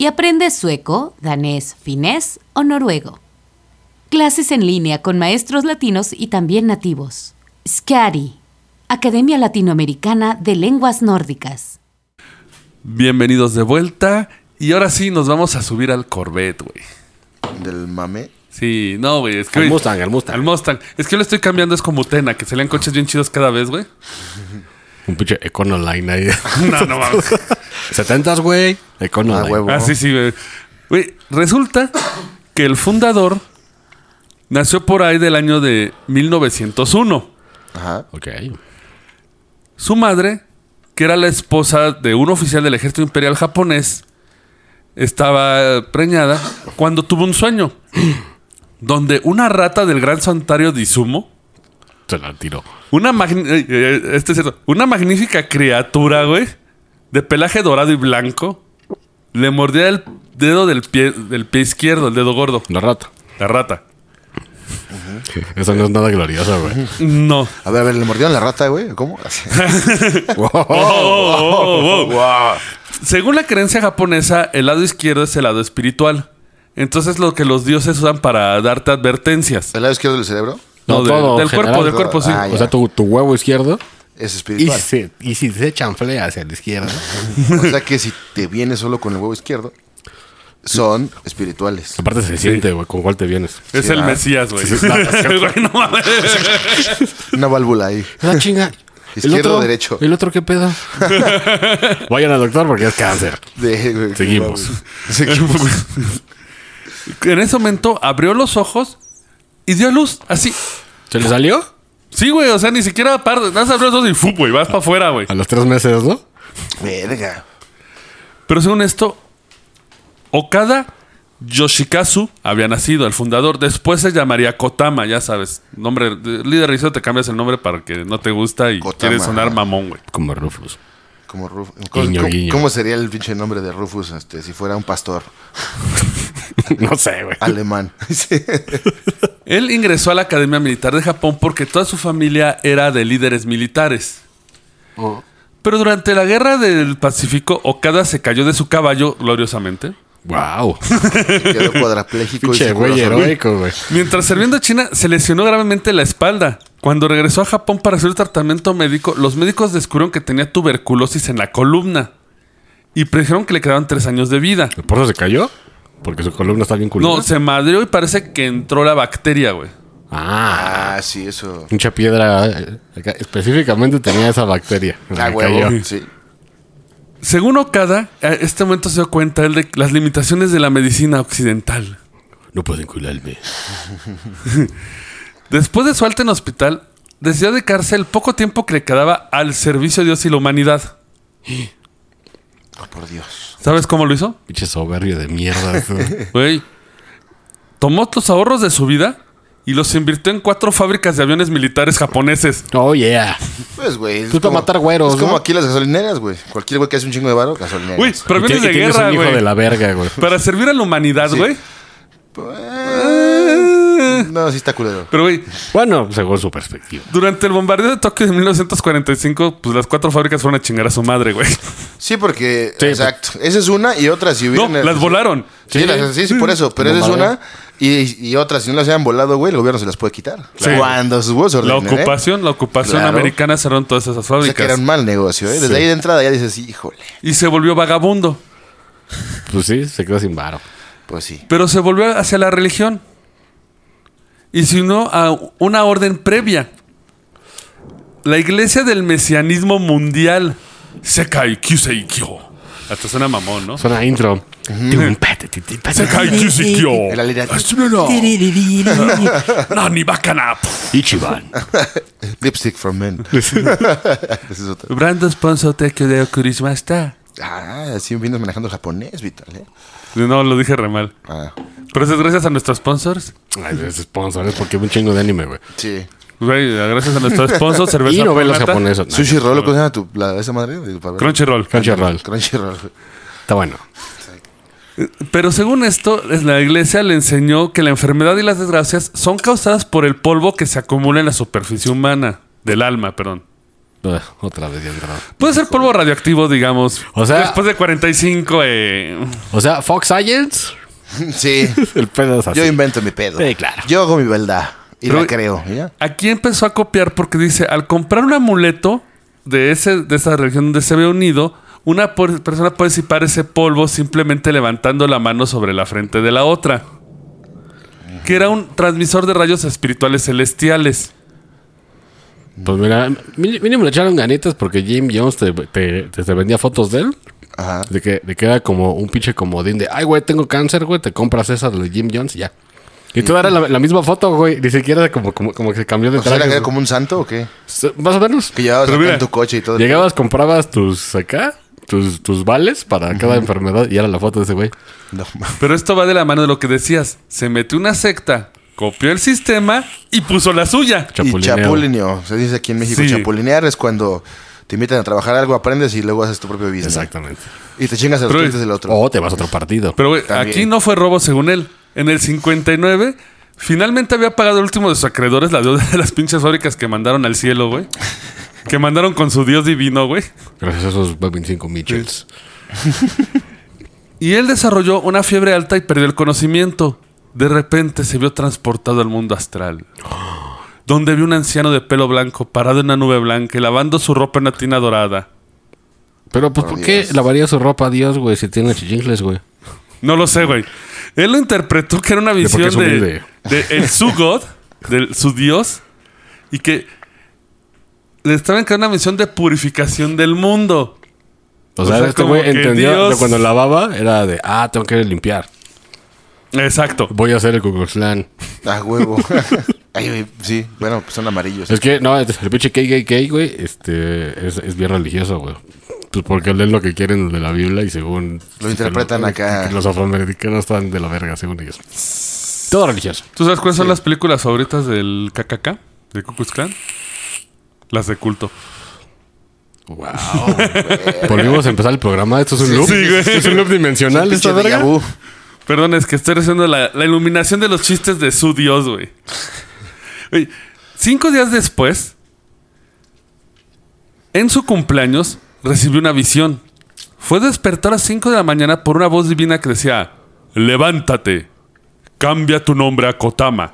y aprende sueco, danés, finés o noruego. Clases en línea con maestros latinos y también nativos. SCADI, Academia Latinoamericana de Lenguas Nórdicas. Bienvenidos de vuelta. Y ahora sí, nos vamos a subir al Corvette, güey. Del mame. Sí, no, güey. Es que Al Mustang, al Mustang. Al Mustang. Es que yo le estoy cambiando, es como Tena, que salían coches bien chidos cada vez, güey. Un pinche Econoline ahí. No, no mames. 70 güey. Econoline. Ah. Ah, sí, sí, güey. Güey, resulta que el fundador nació por ahí del año de 1901. Ajá. Ok. Su madre, que era la esposa de un oficial del ejército imperial japonés, estaba preñada cuando tuvo un sueño donde una rata del gran santuario de Izumo, Se la tiró. una, eh, eh, este es cierto, una magnífica criatura, güey, de pelaje dorado y blanco, le mordía el dedo del pie, del pie izquierdo, el dedo gordo, La rata. la rata. Eso no es nada glorioso, güey. No. A ver, a ver, le mordieron la rata, güey. ¿Cómo? Wow. Según la creencia japonesa, el lado izquierdo es el lado espiritual. Entonces lo que los dioses usan para darte advertencias. ¿El lado izquierdo del cerebro? No, No, de- todo, del general. cuerpo, del cuerpo, sí. Ah, O sea, tu, tu huevo izquierdo. Es Y espiritual. si, y si se chanflea hacia la izquierda. O sea que si te vienes solo con el huevo izquierdo, son espirituales. Aparte se siente, güey, con cuál te vienes. Es Sí, el ah. Mesías, güey. Una válvula ahí. Ah, chinga. Izquierdo o derecho. ¿El otro qué pedo? Vayan al doctor porque es cáncer. De- güey, Seguimos. Seguimos. En ese momento abrió los ojos y dio a luz, así. ¿Se le salió? Sí, güey, o sea, ni siquiera par, nada más abrió los ojos y ¡fu! güey, vas para afuera, güey. A los tres meses, ¿no? Verga. Pero según esto, Okada Yoshikazu había nacido, el fundador. Después se llamaría Kotama, ya sabes. Nombre, de- líder religioso te cambias el nombre para que no te gusta y Kotama. quieres sonar mamón, güey. Como Rufus. Como Ruf- ¿Cómo, Guiño, cómo- guiño. cómo sería el pinche nombre de Rufus este, si fuera un pastor no sé, güey. alemán? Sí. Él ingresó a la Academia Militar de Japón porque toda su familia era de líderes militares. Oh. Pero durante la guerra del Pacífico, Okada se cayó de su caballo gloriosamente. Wow. Quedó cuadrapléjico y güey heroico, güey. Mientras sirviendo a China, se lesionó gravemente la espalda. Cuando regresó a Japón para hacer tratamiento médico, los médicos descubrieron que tenía tuberculosis en la columna. Y predijeron que le quedaban tres años de vida. ¿Por eso se cayó? Porque su columna está bien culera. No, se madrió y parece que entró la bacteria, güey. Ah. Ah, sí, eso. Mucha piedra. eh, acá, específicamente tenía esa bacteria. Ah, Le huevo. cayó. Sí. Según Okada, a este momento se dio cuenta él de las limitaciones de la medicina occidental. No pueden cuidarme. Después de su alta en hospital, decidió dedicarse el poco tiempo que le quedaba al servicio de Dios y la humanidad. Oh, por Dios. ¿Sabes cómo lo hizo? Pinche soberbio de mierda. Güey, tomó los ahorros de su vida y los invirtió en cuatro fábricas de aviones militares japoneses. oh, yeah. Pues, güey. es Pues para matar güeros, Es como aquí las gasolineras, güey. Cualquier güey que hace un chingo de varo, gasolineras. Güey, pero y de guerra, güey. de la verga, güey. Para servir a la humanidad, Sí. güey. No, sí está culero. Pero, güey, Bueno, según su perspectiva. durante el bombardeo de Tokio de 1945, pues las cuatro fábricas fueron a chingar a su madre, güey. Sí, porque. Sí, exacto. Esa es una y otra si No, hubieran. las volaron. Sí, las- sí, sí, por eso. Pero esa es una. Y, y otra, si no las habían volado, güey, el gobierno se las puede quitar. Sí. Cuando sus huevos se La ¿eh? ocupación, la ocupación Claro. americana cerraron todas esas O sea que fábricas. era un mal negocio, ¿eh? Desde Sí. ahí de entrada ya dices, híjole. Y se volvió vagabundo. Pues sí, se quedó sin varo. Pues sí. Pero se volvió hacia la religión. Y unió a una orden previa. La iglesia del mesianismo mundial. Sekai Kyusei Kyo. Hasta suena mamón, ¿no? Suena intro. Sekai Kyusei Kyo. El alira- Nani bakana. Ichiban. Lipstick from men. Esa es otra. Brando sponsor tekyo de okurimashita. Ah, así vienes manejando japonés, Vital, ¿eh? No, lo dije re mal. Ah, Pero eso es gracias a nuestros sponsors. Ay, es sponsor, es porque es un chingo de anime, güey. sí. Güey, gracias a nuestros sponsors, cerveza Y novelas japonesas. No, Sushi Roll, ¿cómo se llama tu, la, esa madre? Crunchyroll. Crunchyroll. Crunchyroll. Está bueno. Pero según esto, es- la iglesia le enseñó que la enfermedad y las desgracias son causadas por el polvo que se acumula en la superficie humana. Del alma, perdón. Ugh, otra vez ya entrado. Puede ser polvo radioactivo, digamos. O sea- Después de 45, eh, O sea, Fox Science. Sí. El pedo es así. Yo invento mi pedo. Sí, claro. Yo hago mi verdad. Y Pero- la creo. ¿ya? Aquí empezó a copiar porque dice, al comprar un amuleto de, ese, de esa religión donde se ve unido, una persona puede disipar ese polvo simplemente levantando la mano sobre la frente de la otra. Que era un transmisor de rayos espirituales celestiales. Pues mira, mí- mínimo le echaron ganitas porque Jim Jones te, te- te- te vendía fotos de él. Ajá. De que, de que era como un pinche comodín de, ay, güey, tengo cáncer, güey, te compras esa de Jim Jones y ya. Y toda era la, la misma foto, güey. Ni siquiera era como, como, como que se cambió de O sea, traje. ¿era como un santo o qué? Más o menos. Que llevabas mira, en tu coche y todo. Llegabas, comprabas tus acá, tus, tus vales para cada enfermedad y era la foto de ese güey. No, Pero esto va de la mano de lo que decías. Se metió una secta, copió el sistema y puso la suya. y Chapulineo. chapulineo. Se dice aquí en México, Sí. chapulinear es cuando te invitan a trabajar algo, aprendes y luego haces tu propio business. Exactamente. Y te chingas a los Pero- clientes del otro. O te vas a otro partido. Pero güey, También. aquí no fue robo según él. En el 59, finalmente había pagado el último de sus acreedores la deuda de las pinches fábricas que mandaron al cielo, güey. Que mandaron con su Dios divino, güey. Gracias a esos 25 Mitchells. Y él desarrolló una fiebre alta y perdió el conocimiento. De repente se vio transportado al mundo astral. Donde vio un anciano de pelo blanco parado en una nube blanca y lavando su ropa en una tina dorada. Pero, pues, Por ¿por qué lavaría su ropa a Dios, güey, si tiene chichincles, güey? No lo sé, güey. Él lo interpretó que era una visión de, humilde. de el su God, de su Dios, y que le estaba encargando una misión de purificación del mundo. O O sea, sea, este güey entendió Dios- que cuando lavaba era de, ah, tengo que limpiar. Exacto. Voy a hacer el Ku Klux Klan. A huevo. Ay, sí, bueno, pues son amarillos. Es que, no, el pinche KKK, güey, este, es, es bien religioso, güey. Pues porque leen lo que quieren de la Biblia y según... Lo interpretan acá. los afroamericanos están de la verga, según ellos. Todo religioso. ¿Tú sabes cuáles son las películas favoritas del KKK? ¿De Klan? Las de culto. Wow. Volvimos a empezar el programa. Esto es un loop. Sí, güey. Es un loop dimensional, Pinche esta verga. Perdón, es que estoy recibiendo la, la iluminación de los chistes de su Dios, güey. Güey, Cinco días después, en su cumpleaños, recibió una visión. Fue despertar a las 5 de la mañana por una voz divina que decía: Levántate, cambia tu nombre a Kotama.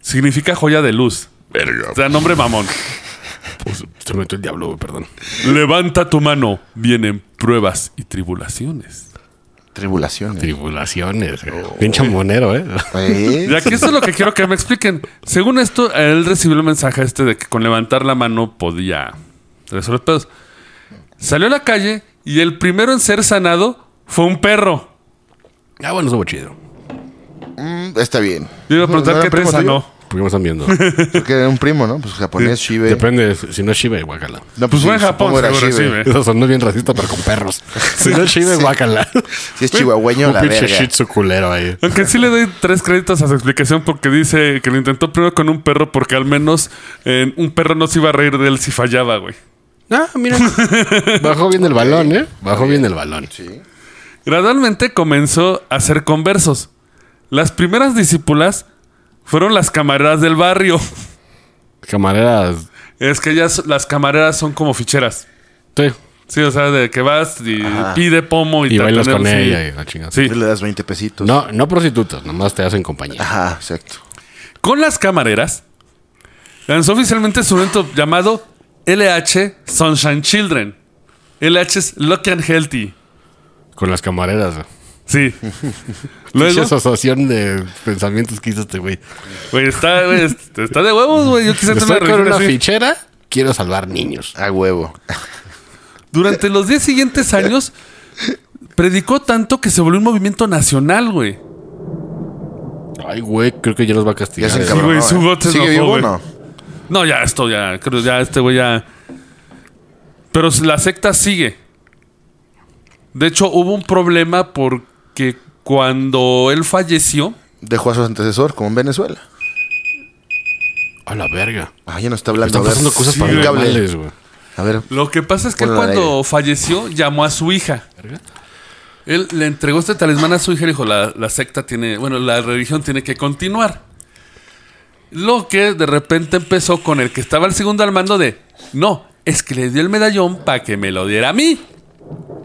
Significa joya de luz. Verga. O sea, nombre mamón. Pues, se metió el diablo, güey, perdón. Levanta tu mano. Vienen pruebas y tribulaciones. Tribulaciones. Tribulaciones. monero, ¿eh? ¿Eh? Y aquí esto es lo que quiero que me expliquen. Según esto, él recibió el mensaje este de que con levantar la mano podía resolver pedos. Salió a la calle y el primero en ser sanado fue un perro. Ah, bueno, estuvo chido. Mm, está bien. Yo iba a preguntar ¿No era qué te sanó. ¿Por qué me están viendo? Porque era un primo, ¿no? Pues japonés, Shibe. Depende, si no es Shiba, guácala. No, Pues fue en Japón, era seguro, Shibe. Eso sonó bien racista, pero con perros. Si no es Shiba, guácala. Si es chihuahueño, Un la pinche verga. shih tzu culero ahí. Aunque sí le doy tres créditos a su explicación porque dice que lo intentó primero con un perro porque al menos eh, un perro no se iba a reír de él si fallaba, güey. Ah, mira. Bajó bien el balón, ¿eh? Bajó bien el balón. Sí. Gradualmente comenzó a hacer conversos. Las primeras discípulas fueron las camareras del barrio. Camareras. Es que ellas, las camareras son como ficheras. Sí. Sí, o sea, de que vas y Ajá. pide pomo y, Y bailas tatoneo, con ella y la chingada. Sí. Y le das 20 pesitos. No, no prostitutas, nomás te hacen compañía. Ajá, exacto. Con las camareras, lanzó oficialmente su evento llamado LH Sunshine Children. LH es Lucky and Healthy. Con las camareras. Sí. Luego. Luego, asociación de pensamientos que hizo este güey. güey, está, güey, está de huevos, güey. Yo quise tener Estoy una con religión una así. fichera, quiero salvar niños. A huevo. Durante los 10 siguientes años, predicó tanto que se volvió un movimiento nacional, güey. Ay, güey, creo que ya nos va a Ya castigar. se ¿eh? encabronó. güey, su ¿eh? se ¿Sigue enojó, vivo güey. no? No, ya esto ya, creo ya este güey ya. Pero la secta sigue. De hecho, hubo un problema porque cuando él falleció, Dejó a su antecesor, como en Venezuela. A la verga. Ah, ya no está hablando. Están pasando cosas Sí, güey. paranormales, güey. A ver. lo que pasa es que él cuando falleció llamó a su hija. Él le entregó este talismán a su hija y le dijo, la, la secta tiene, bueno, la religión tiene que continuar. Lo que de repente empezó con el que estaba el segundo al mando de, no, es que le dio el medallón para que me lo diera a mí.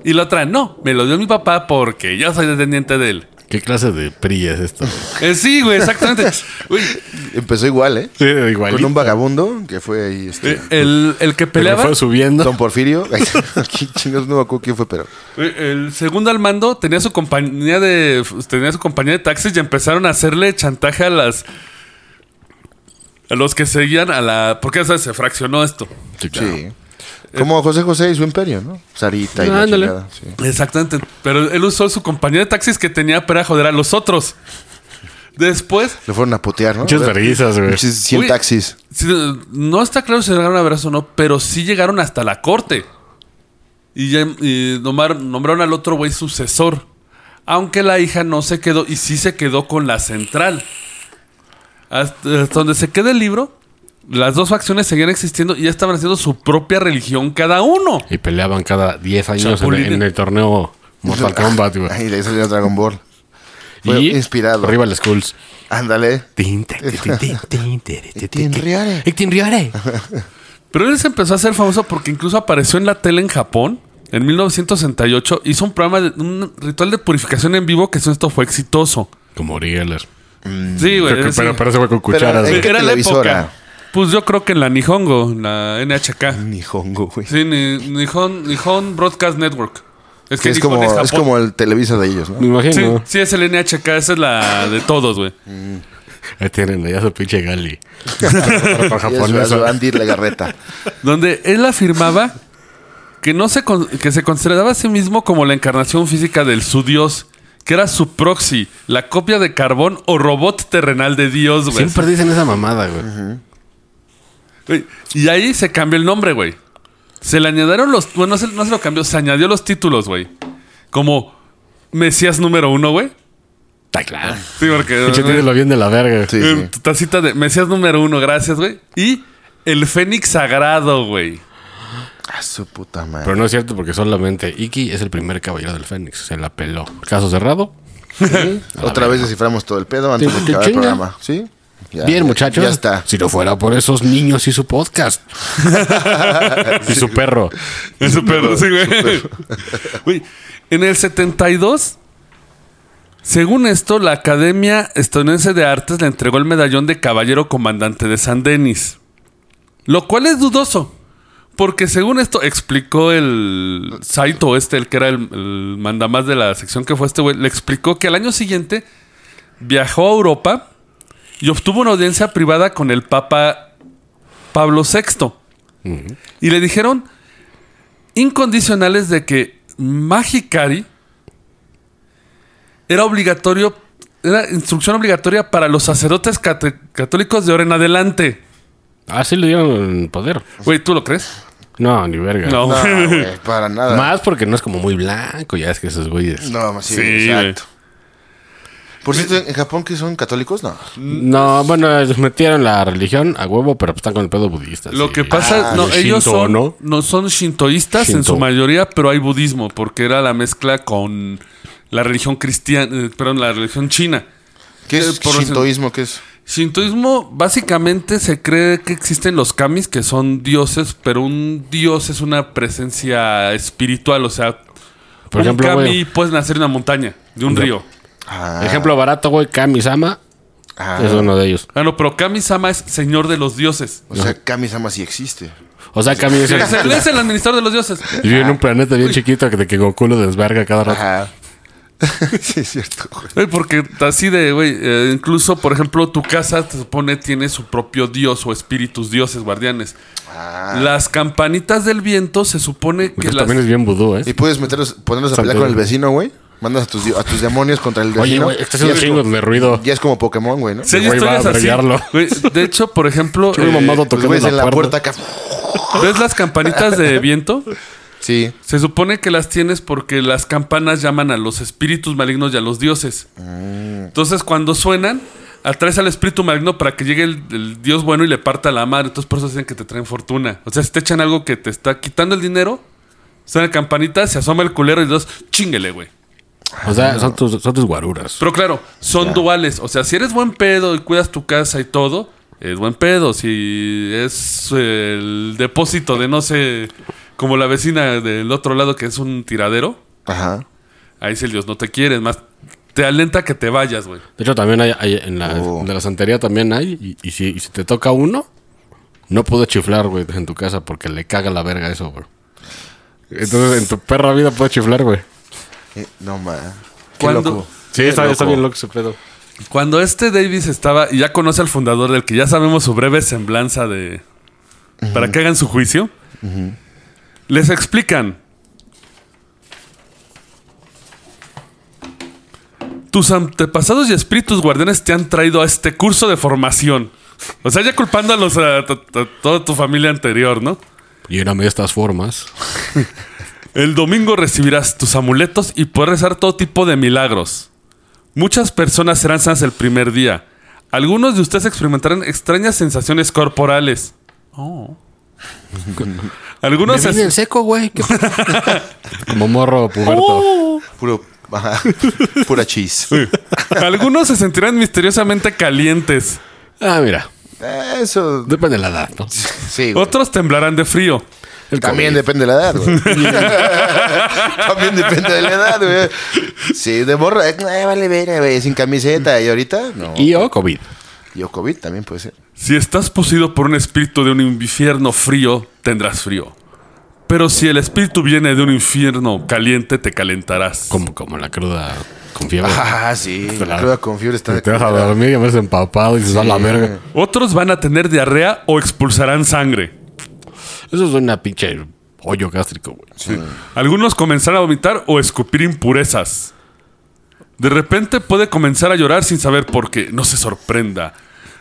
Y la otra, no, me lo dio mi papá porque yo soy descendiente de él. ¿Qué clase de PRI es esto? güey? Eh, sí, güey, exactamente. Güey, Empezó igual, ¿eh? Sí, igualito. Con un vagabundo que fue ahí, este... eh, el, el que peleaba, fue subiendo. Don Porfirio. Aquí chingos no me acuerdo quién fue, pero... güey, el segundo al mando tenía su compañía de tenía su compañía de taxis y empezaron a hacerle chantaje a las a los que seguían a la porque sabes, se fraccionó esto. Sí, claro. Sí. Como José José y su imperio, ¿no? Sarita y la Ándale. chingada, sí. Exactamente. Pero él usó su compañía de taxis que tenía para joder a los otros. Después, Le fueron a putear, ¿no? Muchas verguizas, güey. Muchos 100 Uy. taxis. no está claro si llegaron a verás o no, pero sí llegaron hasta la corte. Y, ya, y nomar- nombraron al otro güey sucesor. Aunque la hija no se quedó, y sí se quedó con la central. Hasta, hasta donde se queda el libro, las dos facciones seguían existiendo y ya estaban haciendo su propia religión cada uno. Y peleaban cada 10 años en, en el torneo Mortal Kombat, güey. Ahí le salió Dragon Ball. Fue Y inspirado. Rival Schools. Ándale. Pero él se empezó a hacer famoso porque incluso apareció en la tele en Japón. En 1968 hizo un programa, de, un ritual de purificación en vivo que esto fue exitoso. Como Rieler. Sí, güey. Que- sí. Pero, pero ese fue con cucharas, ¿en güey. qué Era la televisora? época. Pues yo creo que en la Nihongo, en la NHK. Nihongo, güey. Sí, ni- Nihon, Nihon Broadcast Network. Es Que es Nihon como, es como el Televisa de ellos, Me ¿no? Sí, imagino. sí, es el NHK, esa es la de todos, güey. Ahí tienen, allá su pinche Gali. Andy Legarreta. Donde él afirmaba que no se con- que se consideraba a sí mismo como la encarnación física del su Dios, que era su proxy, la copia de carbón o robot terrenal de Dios, güey. Siempre dicen esa mamada, güey. Güey, Y ahí se cambió el nombre, güey. Se le añadieron los. Bueno, no se, no se lo cambió, se añadió los títulos, güey. Como Mesías número uno, güey. Está claro. Sí, porque. Pinche tiene lo bien de la verga. Sí, eh, sí. tacita de Mesías número uno, gracias, güey. Y el Fénix Sagrado, güey. A su puta madre. Pero no es cierto porque solamente Iki es el primer caballero del Fénix. Se la peló. Caso cerrado. Otra vez desciframos todo el pedo antes de acabar el programa. ¿Sí? Ya, Bien, ya- muchachos. Ya está. Si no fuera por esos niños y su podcast. y su perro. Es súper, sí, güey. Güey, En el 72, según esto, la Academia Estadounidense de Artes le entregó el medallón de Caballero Comandante de San Denis. Lo cual es dudoso. Porque según esto explicó el Saito este, el que era el, el mandamás de la sección que fue este güey, le explicó que al año siguiente viajó a Europa y obtuvo una audiencia privada con el Papa Pablo VI. Y le dijeron incondicionales de que Magikari era obligatorio, era instrucción obligatoria para los sacerdotes católicos de ahora en adelante. Ah, sí le dieron poder. Güey, ¿tú lo crees? No, ni verga. No. Para nada. Más porque no es como muy blanco. Ya es que esos güeyes. No, sí, Sí, exacto. Por cierto, ¿en Japón que son católicos? No. No, bueno, ellos metieron la religión a huevo, pero pues están con el pedo budista. Lo sí. que pasa, Ah, no, el ellos Shinto, son, ¿no? ¿no? son shintoístas en su mayoría, pero hay budismo, porque era la mezcla con la religión cristiana, eh, perdón, la religión china. ¿Qué es Eh, por- shintoísmo? ¿Qué es? Shintoísmo, básicamente se cree que existen los kamis, que son dioses, pero un dios es una presencia espiritual, o sea, Por un ejemplo, kami güey. puede nacer de una montaña, de un río. Ah, Ejemplo barato, güey, Kami-sama ah, es uno de ellos. Ah, no, pero Kami-sama es señor de los dioses. O sea, Kami-sama sí existe. O sea, Kami es el, Es el, es el administrador de los dioses. vive en un planeta bien chiquito que de que Goku lo desverga cada rato. Ajá. sí, es cierto, güey. Porque así de, güey, eh, incluso, por ejemplo, tu casa se supone tiene su propio dios o espíritus, dioses, guardianes. Ah. Las campanitas del viento se supone que Pues las... también es bien vudú, ¿eh? Y puedes meterlos, ponerlos a pelear con el vecino, güey. Mandas a tus, a tus demonios contra el vecino. Oye, güey, está haciendo chingos como- de ruido. Ya es como Pokémon, güey, ¿no? Sí, hay Güey, va a historias así. verguearlo. Güey, de hecho, por ejemplo, Chuy eh, mamado Los tocando güeyes la, en la puerta. puerta acá. ¿ves las campanitas de viento? Sí. Se supone que las tienes porque las campanas llaman a los espíritus malignos y a los dioses. Entonces, cuando suenan, atraes al espíritu maligno para que llegue el, el dios bueno y le parta la madre. Entonces, por eso dicen que te traen fortuna. O sea, si te echan algo que te está quitando el dinero, suena campanita, se asoma el culero y dos, chinguele, güey. O sea, son tus, son tus guaruras. Pero claro, son duales. O sea, si eres buen pedo y cuidas tu casa y todo, es buen pedo. Si es el depósito de no sé, como la vecina del otro lado que es un tiradero, Ajá. ahí si el Dios no te quiere, es más, te alenta a que te vayas, güey. De hecho, también hay, hay en la Oh. de la santería también hay. Y, y si, y si te toca uno, no puedes chiflar, güey, en tu casa porque le caga la verga eso, güey. Entonces, en tu perra vida puedes chiflar, güey. Eh, no, ma. Qué ¿Cuándo? loco. Sí, Qué está, está loco. bien loco ese pedo. Cuando este Davis estaba, y ya conoce al fundador del que ya sabemos su breve semblanza de... Para que hagan su juicio, les explican. Tus antepasados y espíritus guardianes te han traído a este curso de formación. O sea, ya culpando a, t- t- toda tu familia anterior, ¿no? Lléname de estas formas. El domingo recibirás tus amuletos y podrás rezar todo tipo de milagros. Muchas personas serán sanas el primer día. Algunos de ustedes experimentarán extrañas sensaciones corporales. Algunos Me vine en seco, güey. ¿Qué- Como morro puberto. Puro, ajá, pura cheese. algunos se sentirán misteriosamente calientes. Ah, mira. Eso, Depende de la edad, ¿no? sí, güey. Otros temblarán de frío. El También COVID. depende de la edad, güey. También depende de la edad, güey. Sí, de morra, eh, vale, ver, güey, sin camiseta. Y ahorita, no. Y o COVID. Y o COVID también puede ser. Si estás poseído por un espíritu de un infierno frío, tendrás frío. Pero si el espíritu viene de un infierno caliente, te calentarás. Como, como la cruda con fiebre. Ah, sí. La cruda con fiebre está de Te vas a dormir y a veces empapado y dices, a la verga. Otros van a tener diarrea o expulsarán sangre. Eso es una pinche hoyo gástrico, güey. Algunos comenzarán a vomitar o escupir impurezas. De repente puede comenzar a llorar sin saber por qué. No se sorprenda.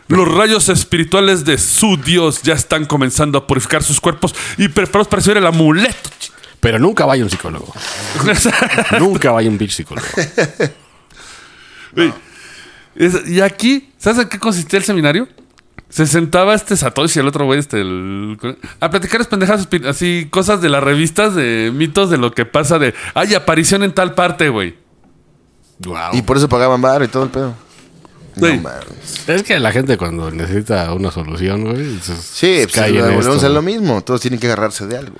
Los rayos espirituales de su Dios ya están comenzando a purificar sus cuerpos y preparados para recibir el amuleto. Pero nunca vaya un psicólogo. nunca vaya un psicólogo. Y aquí, ¿sabes en qué consistía el seminario? Se sentaba este Satoshi y el otro güey, este, el- a platicar pendejadas, así, cosas de las revistas, de mitos de lo que pasa de, ay, aparición en tal parte, güey. Wow. Y por eso pagaban bar y todo el pedo. No Sí. mames. Es que la gente cuando necesita una solución, güey, Sí, pues cae en volvemos esto. a lo mismo. Todos tienen que agarrarse de algo.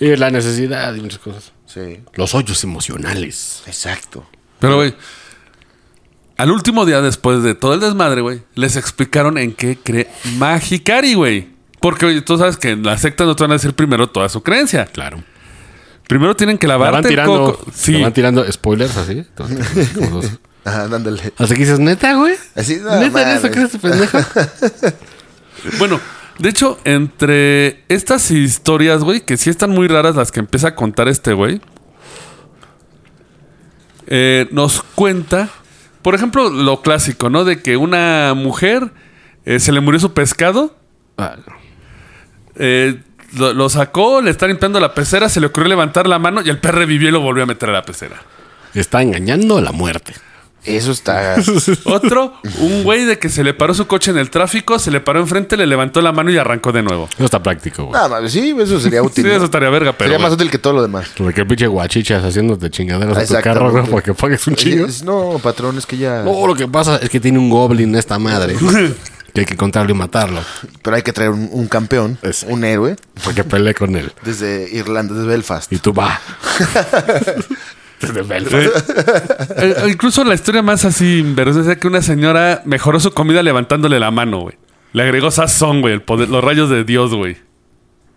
Y la necesidad y muchas cosas. Sí. Los hoyos emocionales. Exacto. Pero, güey, al último día después de todo el desmadre, güey, les explicaron en qué cree Magicari, güey. Porque, oye, tú sabes que en la secta no te van a decir primero toda su creencia. Claro. Primero tienen que lavarte van el tirando, coco. Sí. van tirando spoilers así. Entonces, como dos. Ajá, dándole. Así que dices, neta, güey. Así, no, ¿Neta mames. eso crees, pendejo? Bueno, de hecho, entre estas historias, güey, que sí están muy raras las que empieza a contar este güey, eh, nos cuenta, por ejemplo, lo clásico, ¿no? De que una mujer eh, se le murió su pescado, Ah, eh, lo, lo sacó, le está limpiando la pecera, se le ocurrió levantar la mano y el perro revivió y lo volvió a meter a la pecera. está engañando a la muerte. Eso está. Otro, un güey de que se le paró su coche en el tráfico, se le paró enfrente, le levantó la mano y arrancó de nuevo. Eso está práctico, güey. Nada sí, eso sería útil. Sí, eso estaría verga, pero... sería más güey. útil que todo lo demás. Porque el pinche guachichas haciéndote chingaderas a tu carro, güey, porque pagues un chingo. Es- No, patrón, es que ya. No, lo que pasa es que tiene un goblin esta madre. que hay que encontrarlo y matarlo. Pero hay que traer un, un campeón, Ese. un héroe, Porque peleé con él. desde Irlanda, desde Belfast. Y tú va. Desde Belfast. Eh, eh, incluso la historia más así inversa es que una señora mejoró su comida levantándole la mano, güey. Le agregó sazón, güey, el poder, los rayos de Dios, güey.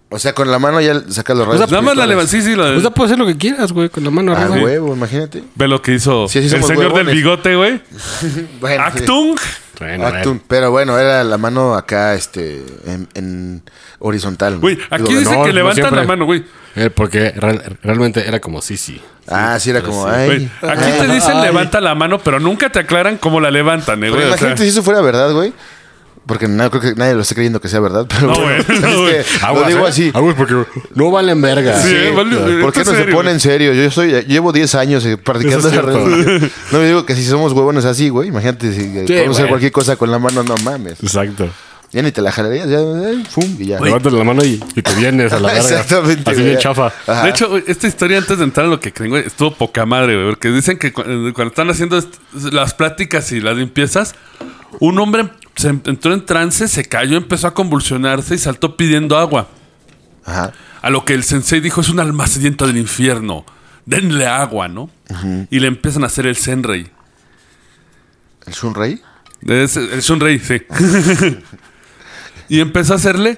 O sea, con la mano ya sacas los rayos. Nada más la levantó, sí, sí, lo- O sea, puedes hacer lo que quieras, güey, con la mano Ah, arriba. huevo, imagínate. ve lo que hizo Sí, el señor del bigote, güey. Bueno, sí. Actung. Bueno. Pero bueno, era la mano acá, este, en, en horizontal. Güey, aquí Digo, dice no, que levantan la mano, güey. eh, porque real- realmente era como sí, sí. Ah, sí, era como, sí. Güey, ay. Aquí ay. te dicen Ay. levanta la mano, pero nunca te aclaran cómo la levantan, eh, Pero güey. O sea, imagínate si eso fuera verdad, güey. Porque no creo que nadie lo esté creyendo que sea verdad. Pero No, bueno, güey, no, güey. lo digo así. Aguas porque no valen verga. Sí, Sí, vale, claro. eh, ¿Por qué no se pone en serio? Yo soy, llevo 10 años eh, practicando Eso es la cierto. religión. No me digo que si somos huevones así, güey. Imagínate si eh, podemos hacer cualquier cosa con la mano, no mames. Exacto. Ya ni te la jalarías, ya, fum, y ya. Levantas la mano y, y te vienes a la verga. Exactamente. Así güey. bien chafa. Ajá. De hecho, güey, esta historia antes de entrar a lo que creen, güey, estuvo poca madre, güey. Porque dicen que cu- eh, cuando están haciendo est- las pláticas y las limpiezas, un hombre se en- entró en trance, se cayó, empezó a convulsionarse y saltó pidiendo agua. Ajá. A lo que el sensei dijo, es un alma sedienta del infierno. Denle agua, ¿no? Y le empiezan a hacer el senrei. ¿El Shunrei? Es el Shunrei, sí. y empezó a hacerle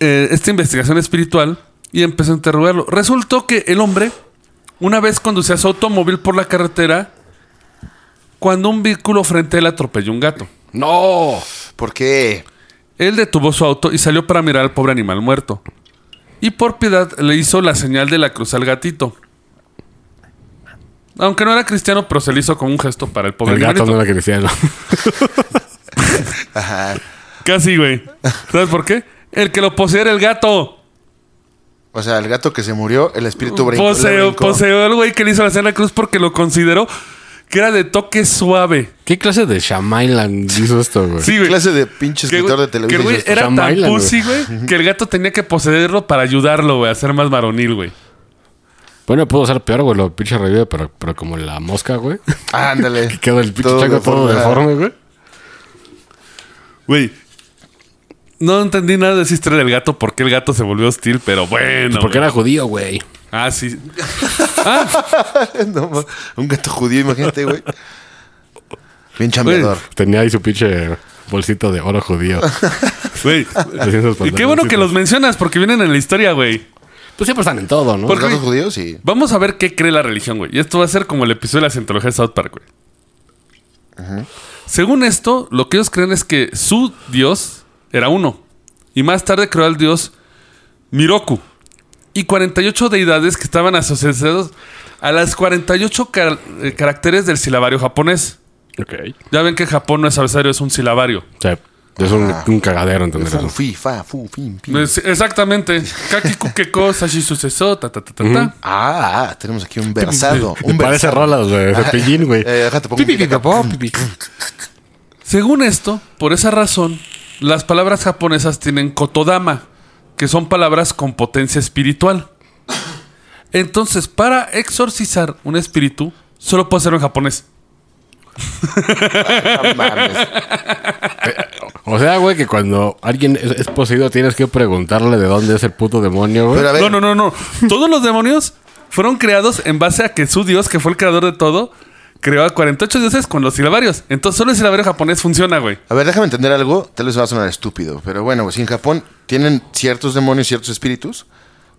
eh, esta investigación espiritual y empezó a interrogarlo. Resultó que el hombre, una vez conducía su automóvil por la carretera, cuando un vehículo frente a él atropelló un gato. ¡No! ¿Por qué? Él detuvo su auto y salió para mirar al pobre animal muerto. Y por piedad le hizo la señal de la cruz al gatito. Aunque no era cristiano, pero se le hizo como un gesto para el pobre El gato animalito. no era cristiano. Ajá. Casi, güey. ¿Sabes por qué? El que lo posee era el gato. O sea, el gato que se murió, el espíritu brincó. le Poseó, brincó. poseó al güey que le hizo la la cruz porque lo consideró que era de toque suave. ¿Qué clase de Shyamalan hizo esto, güey? Sí, ¿Qué güey. clase de pinche Que, escritor güey, de que el televisión? güey es esto? era tan Shyamalan, güey. pussy, güey, que el gato tenía que poseerlo para ayudarlo, güey, a ser más varonil, güey. Bueno, pudo ser peor, güey, lo pinche revive, pero, pero como la mosca, güey. Ándale. Que queda el pinche Todo chango todo deforme. deforme, güey. Güey. No entendí nada de esa historia del gato, por qué el gato se volvió hostil, pero bueno. Porque güey. era judío, güey. Ah, sí. No, ma- un gato judío, imagínate, güey. Bien chambeador. Tenía ahí su pinche bolsito de oro judío. Güey. Y qué bueno que los mencionas porque vienen en la historia, güey. Pues siempre están en todo, ¿no? ¿Los Porque- gatos judíos? Sí. Vamos a ver qué cree la religión, güey. Y esto va a ser como el episodio de la cientología de South Park, güey. Según esto, lo que ellos creen es que su dios era uno. Y más tarde creó al dios Miroku. Y 48 deidades que estaban asociados a las 48 car- eh, caracteres del silabario japonés. Ok. Ya ven que en Japón no es abecedario, es un silabario. O sea, es un, un cagadero entender Fu, eso. fi, fa, fu, fin. Es- exactamente. Kakiku keko sashi suceso, ta ta ta ta ta. Ah, ah, tenemos aquí un versado. Me Un parece versado. rolas, güey. Cepillín, güey. Eh, déjate, pongo Pipi, un pipi, acá. popó, pipi. Según esto, por esa razón, las palabras japonesas tienen kotodama, que son palabras con potencia espiritual. Entonces, para exorcizar un espíritu, solo puede hacerlo en japonés. Mames. O sea, güey, que cuando alguien es, es poseído tienes que preguntarle de dónde es el puto demonio, güey. No, no, no, no. Todos los demonios fueron creados en base a que su dios, que fue el creador de todo, creó a 48 dioses con los silabarios. Entonces, solo el silabario japonés funciona, güey. a ver, déjame entender algo. Tal vez va a sonar estúpido. Pero bueno, pues, si en Japón tienen ciertos demonios, ciertos espíritus,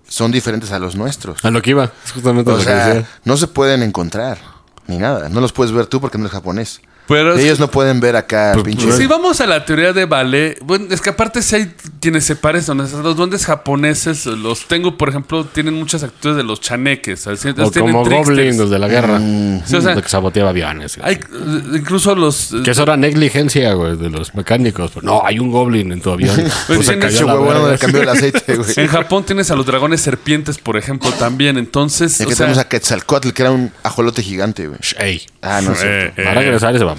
son diferentes a los nuestros. A lo que iba. Es justamente O lo que sea, decía. no se pueden encontrar. Ni nada. No los puedes ver tú porque no eres japonés. Pero Ellos no pueden ver acá Pues, pinche. pues, Si vamos a la teoría de ballet, bueno, es que aparte si hay quienes se parecen, los duendes japoneses, los tengo, por ejemplo, tienen muchas actitudes de los chaneques. así, O como tricksters. Goblin, los de la guerra. Sí, o sea, de que saboteaba aviones. hay, incluso los... eh, Que eso era negligencia, güey, de los mecánicos. Pero, no, hay un goblin en tu avión. Pues huevón cambió el aceite, güey. En Japón tienes a los dragones serpientes, por ejemplo, también. Entonces, o que sea, tenemos a Quetzalcoatl, que era un ajolote gigante, güey. Ey. Ah, no sé. Eh, eh, Va a regresar y se va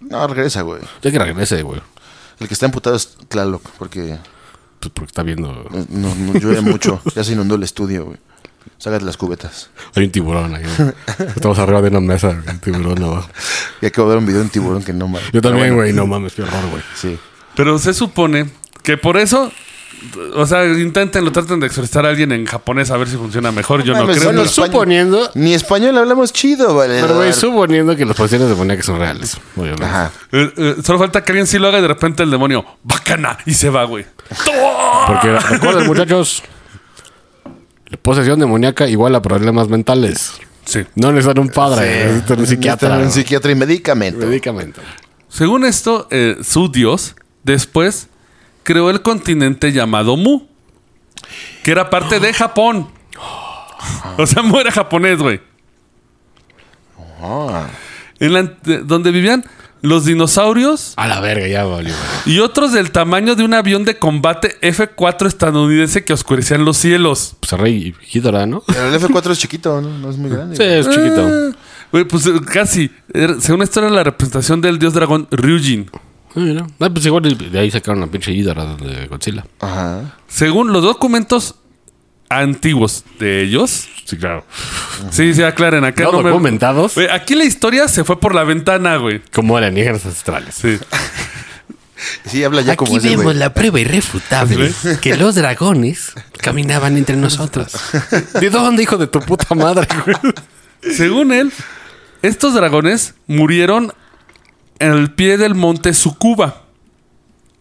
No, regresa, güey. Ya que regrese, güey. El que está emputado es Tlaloc, porque Pues porque está viendo. no, no llueve mucho. Ya se inundó el estudio, güey. Sácate las cubetas. Hay un tiburón ahí. güey. Estamos arriba de una mesa, güey, un tiburón abajo. Y acabo de ver un video de un tiburón que no mames. Yo también, güey. No mames, qué horror, güey. Sí. pero se supone que por eso... O sea, inténtenlo, traten de exorcizar a alguien en japonés a ver si funciona mejor. Yo no mames, creo. bueno, pero- suponiendo. Ni español hablamos chido, vale. Pero, güey, suponiendo que las posiciones demoníacas son reales. Obviamente. Ajá. Eh, eh, solo falta que alguien sí lo haga y de repente el demonio, bacana, y se va, güey. Porque recuerden, muchachos. La posesión demoníaca igual a problemas mentales. Sí. No necesitan un padre, necesitan un psiquiatra. Un güey. psiquiatra y medicamento. Medicamento. Según esto, eh, su dios después creó el continente llamado Mu, que era parte de Japón. O sea, Mu era japonés, güey. En la- donde vivían los dinosaurios A la verga, ya valió. güey. y otros del tamaño de un avión de combate F-4 estadounidense que oscurecían los cielos. Pues rey Hidra, ¿no? Pero el F4 es chiquito, ¿no? No es muy grande. Sí, es chiquito. Ah, Güey, pues eh, casi. Era- según esto era la representación del dios dragón Ryujin. Ah, mira. Ah, pues igual de ahí sacaron la pinche Hidra de Godzilla. Ajá. Según los documentos antiguos de ellos. Sí, claro. Sí, sí, aclaren. Acá No no me- documentados Güey, aquí la historia se fue por la ventana, güey. como alienígenas ancestrales. Sí. Sí, habla ya como Aquí ese, vemos güey. la prueba irrefutable que los dragones caminaban entre nosotros. ¿De dónde, hijo de tu puta madre, güey? Según él, Estos dragones murieron en el pie del monte Tsukuba,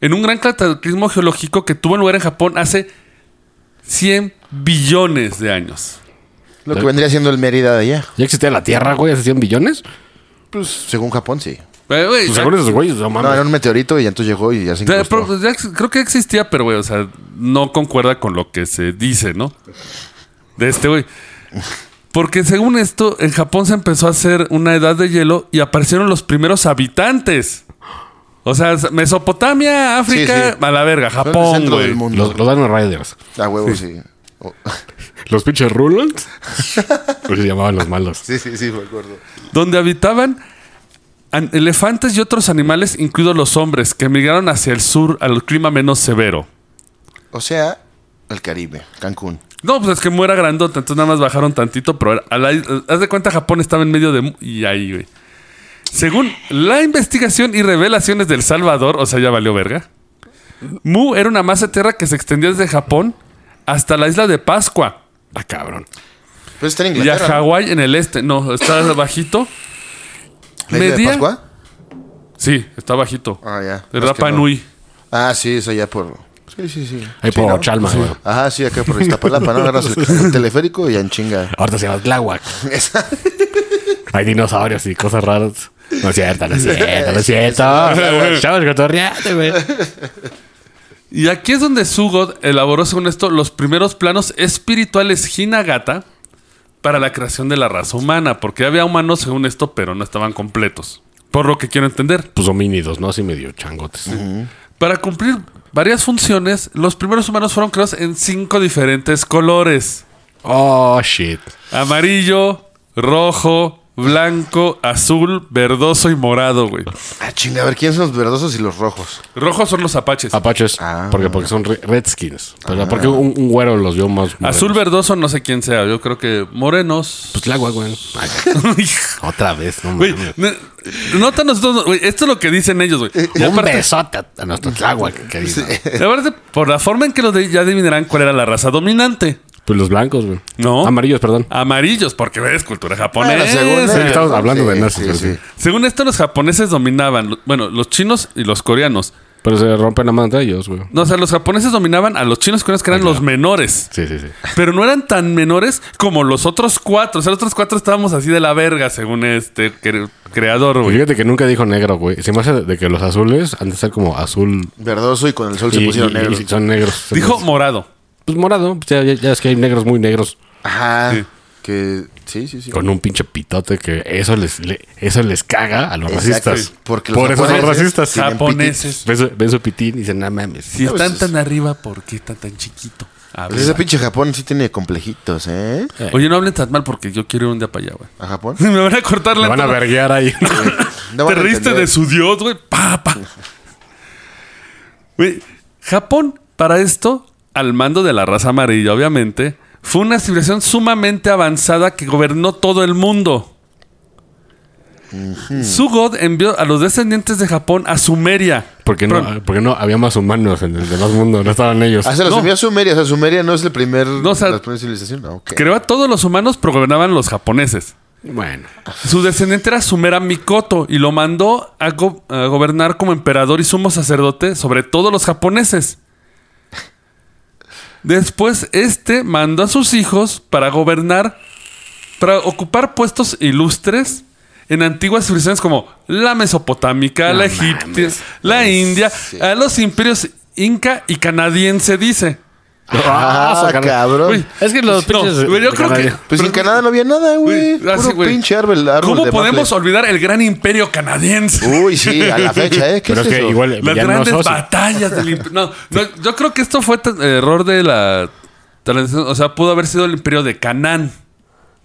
en un gran cataclismo geológico que tuvo lugar en Japón hace 100 billones de años. Lo que vendría siendo el Mérida de allá. ¿Ya existía la Tierra, güey, hace 100 billones? Pues según Japón, sí. Eh, güey, Pues ya- según esos güeyes, no No, mames. era un meteorito y entonces llegó y ya se ya, pero, ya creo que existía, pero güey, o sea, no concuerda con lo que se dice, ¿no? De este güey. Porque según esto, en Japón se empezó a hacer una edad de hielo y aparecieron los primeros habitantes. O sea, Mesopotamia, África, Sí, sí. a la verga, Japón, güey. Los, los Dino Riders. A huevo, sí. Oh. Los pinches Rulons. Pues se llamaban los malos. Sí, sí, sí, me acuerdo. Donde habitaban an- elefantes y otros animales, incluidos los hombres, que emigraron hacia el sur al clima menos severo. O sea, el Caribe, Cancún. No, pues es que muera grandota, entonces nada más bajaron tantito, pero a la haz de cuenta Japón estaba en medio de... Y ahí, güey. Según la investigación y revelaciones del Salvador, o sea, ya valió verga. Mu era una masa de tierra que se extendía desde Japón hasta la isla de Pascua Ah, cabrón. Pues está en y a Inglaterra. Hawái en el este. No, está bajito. ¿La isla de Pascua? Sí, está bajito. Ah, ya. De Rapa no. Nui. Ah, sí, eso ya por... Sí, sí, sí. Ahí Sí, por ¿no? Chalma, güey. Ajá, sí, acá por Iztapalapa, ¿no? Agarras el, el teleférico y ya en chinga. Ahorita se llama Tláhuac. Hay dinosaurios y cosas raras. No es cierto, no es cierto, no es cierto. Chavos, cotorreate, güey. Y aquí es donde Sugod elaboró, según esto, los primeros planos espirituales Hinagata para la creación de la raza humana. Porque había humanos, según esto, pero no estaban completos. Por lo que quiero entender. Pues homínidos, ¿no? Así medio changotes. Para cumplir varias funciones, los primeros humanos fueron creados en cinco diferentes colores. Oh, shit. Amarillo, rojo, blanco, azul, verdoso y morado, güey. Ah, chinga, a ver, ¿quiénes son los verdosos y los rojos? Rojos son los apaches. Apaches. Ah. Porque, porque son re- redskins. Pero porque un, un güero los vio más. Azul, verdoso, no sé quién sea. Yo creo que morenos. Pues Tláhuac, güey. Ay, Otra vez, no Güey, mames. ne- nota nosotros, güey, esto es lo que dicen ellos, güey. Y Un aparte, besote a- a nuestro Tláhuac, querido. la verdad, por la forma en que lo de, ya adivinarán cuál era la raza dominante. Pues los blancos, güey. No. Amarillos, perdón. Amarillos, porque ves, cultura Bueno, japonesa. según sí, él, estamos hablando de nazis, sí, pero sí. sí. Según esto, los japoneses dominaban, bueno, los chinos y los coreanos. Pero se rompen la mano entre ellos, güey. No, o sea, los japoneses dominaban a los chinos coreanos que eran los menores. Sí, sí, sí. Pero no eran tan menores como los otros cuatro. O sea, los otros cuatro estábamos así de la verga, según este cre- creador, güey. Fíjate que nunca dijo negro, güey. Se me hace de que los azules han de ser como azul. Verdoso y con el sol se pusieron y- negros. y son negros. Dijo morado. Pues morado. pues ya, ya- ya es que hay negros muy negros. Ajá. Sí. Que sí, sí, sí. Con un pinche pitote que eso les, le- eso les caga a los Exacto, racistas. porque los Por eso son racistas. Japoneses. Ven su, ven su pitín y dicen, no mames. Si están tan arriba, ¿por qué están tan chiquito? A Pues ese pinche Japón sí tiene complejitos, ¿eh? Oye, no hablen tan mal porque yo quiero ir un día para allá, güey. ¿A Japón? Me van a cortar la van a verguear ahí. No Te entender. de su dios, güey. Pa, pa. Güey, Japón, para esto, al mando de la raza amarilla, obviamente, fue una civilización sumamente avanzada que gobernó todo el mundo. Su god envió a los descendientes de Japón a Sumeria. porque no, porque no había más humanos en el demás mundo. No estaban ellos. Ah, se los No. envió a Sumeria. O sea, Sumeria no es el primer, o sea, la primera civilización. No, ok. Creó a todos los humanos, pero gobernaban los japoneses. Bueno. Su descendiente era Sumera Mikoto y lo mandó a, go- a gobernar como emperador y sumo sacerdote sobre todos los japoneses. Después, este mandó a sus hijos para gobernar, para ocupar puestos ilustres en antiguas civilizaciones como la mesopotámica, la egipcia, la india, a los imperios inca y canadiense, dice. Ah, cara- cabrón. Es que los no, pinches. yo de creo que... Pues pero- en Canadá no había nada, güey. Pinche árbol, árbol ¿Cómo de podemos maple. olvidar el gran imperio canadiense? Uy, sí, a la fecha, ¿eh? ¿Qué Pero es que eso? igual Las grandes batallas del imperio. No, no, yo creo que esto fue t- error de la transición. O sea, pudo haber sido el imperio de Canaán.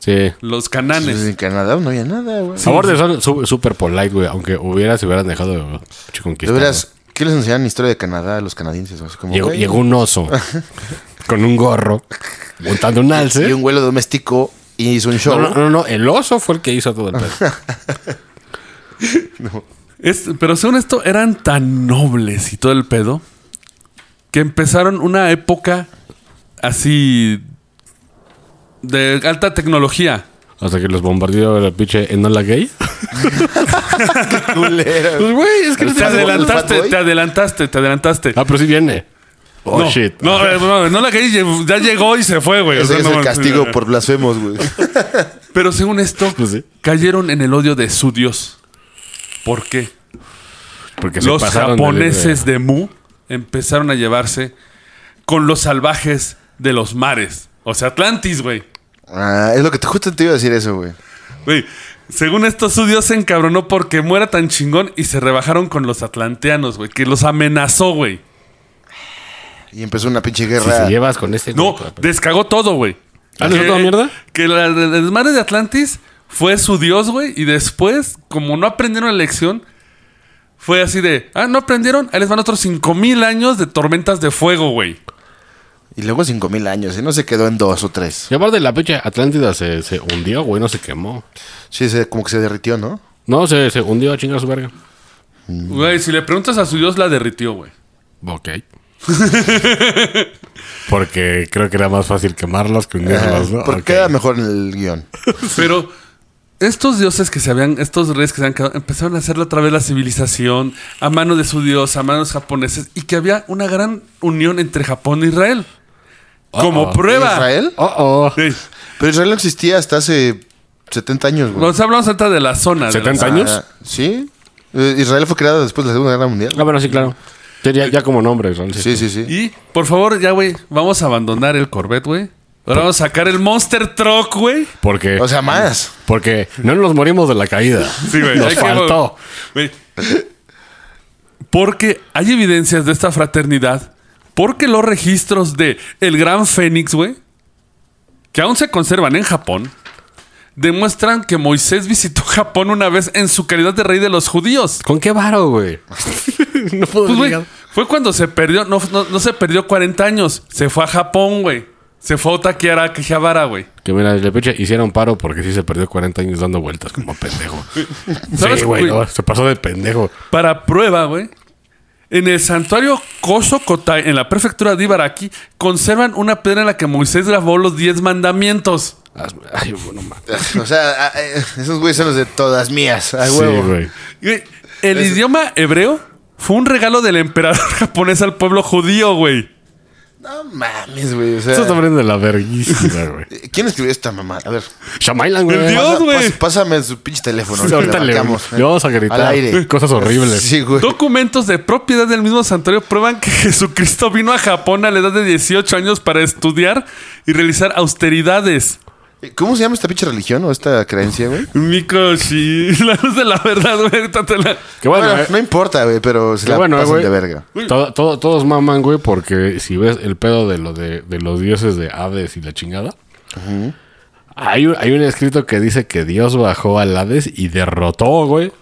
Sí. Los Pues cananes. en Canadá no había nada, güey. A borde son super polite, güey. Aunque hubiera, se hubieran dejado conquistar. ¿Qué les enseñan historia de Canadá a los canadienses? Así como, Llegó, un oso con un gorro montando un alce. Y un vuelo doméstico y hizo un show. No, no, no, no, el oso fue el que hizo todo el pedo. Es- pero según esto, eran tan nobles y todo el pedo que empezaron una época así de alta tecnología. Hasta que los bombardeó el pinche Enola Gay. Culero. Pues, güey, es que Te Boy, adelantaste, te adelantaste, te adelantaste. Ah, pero sí viene. Oh, no, shit. No, eh, no, no, la que ya llegó y se fue, güey. O Ese sea, es no el castigo por blasfemos, güey. Pero según esto, Pues sí. cayeron en el odio de su dios. ¿Por qué? Porque se Los de- japoneses de Mu empezaron a llevarse con los salvajes de los mares. O sea, Atlantis, güey. Ah, es lo que te, justo te iba a decir eso, güey. Güey, según esto, su dios se encabronó porque muera tan chingón y se rebajaron con los atlanteanos, güey. Que los amenazó, güey. Y empezó una pinche Si guerra. se llevas con este... No, güey, descagó todo, güey. ¿Ah, ¿le hizo Que- toda mierda? Que la, el desmadre de Atlantis fue su dios, güey. Y después, como no aprendieron la lección, fue así de... Ah, ¿no aprendieron? Ahí les van otros 5000 años de tormentas de fuego, güey. Y luego 5000 años, y no se quedó en dos o tres. Y aparte la pinche Atlántida se, se hundió, güey, no se quemó. Sí, se, como que se derritió, ¿no? No, se, se hundió a chingar su verga. Güey, si le preguntas a su dios, la derritió, güey. Ok. Porque creo que era más fácil quemarlos que hundirlos, ¿no? Porque queda mejor en el guion. Pero estos dioses que se habían, estos reyes que se habían quedado, empezaron a hacerle otra vez la civilización a mano de su dios, a manos japoneses, y que había una gran unión entre Japón e Israel. Como Uh-oh. prueba. ¿Israel? Oh, oh. Sí. Pero Israel no existía hasta hace 70 años, güey. Nos hablamos ahorita de la zona. de la- 70 años? Ah, ¿Sí? Eh, Israel fue creado después de la Segunda Guerra Mundial. Ah, bueno, sí, claro. Ya, ya como nombre, Israel, sí. Sí, sí, sí. Y, por favor, ya, güey, vamos a abandonar el Corvette, güey. Ahora vamos a sacar el Monster Truck, güey. Porque, O sea, más. porque no nos morimos de la caída. Sí, güey. Nos que- faltó. güey. Porque hay evidencias de esta fraternidad. Porque los registros de el Gran Fénix, güey, que aún se conservan en Japón, demuestran que Moisés visitó Japón una vez en su calidad de rey de los judíos. ¿Con qué varo, güey? no puedo Pues, fue cuando se perdió, no, no, no se perdió 40 años, se fue a Japón, güey. Se fue a Otakiara, a Quijabara, güey. Que mira, le pinche hicieron paro porque sí se perdió 40 años dando vueltas como pendejo. ¿Sabes, sí, güey, güey? no, se pasó de pendejo. Para prueba, güey. En el santuario Koso Kotai, en la prefectura de Ibaraki, conservan una piedra en la que Moisés grabó los 10 mandamientos. Ay, bueno. O sea, esos güeyes son los de todas mías. Huevo. Güey, El idioma hebreo fue un regalo del emperador japonés al pueblo judío, güey. No mames, güey. O sea, Eso está poniendo de la verguísima, güey. ¿Quién escribió esta mamá? A ver. Shamailan, güey. El dios. güey. pásame su pinche teléfono. Sí, ahorita le, marcamos, le vamos a gritar Al aire. cosas horribles. Sí, güey. Documentos de propiedad del mismo santuario prueban que Jesucristo vino a Japón a la edad de 18 años para estudiar y realizar austeridades. ¿Cómo se llama esta pinche religión o esta creencia, güey? Mikoshi, la luz de la verdad, güey. la- Que bueno, Bueno, eh, no importa, güey, pero se que la bueno, pasan güey. de verga. Todo- todo- todos maman, güey, porque si ves el pedo de lo de, de los dioses de Hades y la chingada, hay, un, hay un escrito que dice que Dios bajó al Hades y derrotó, güey,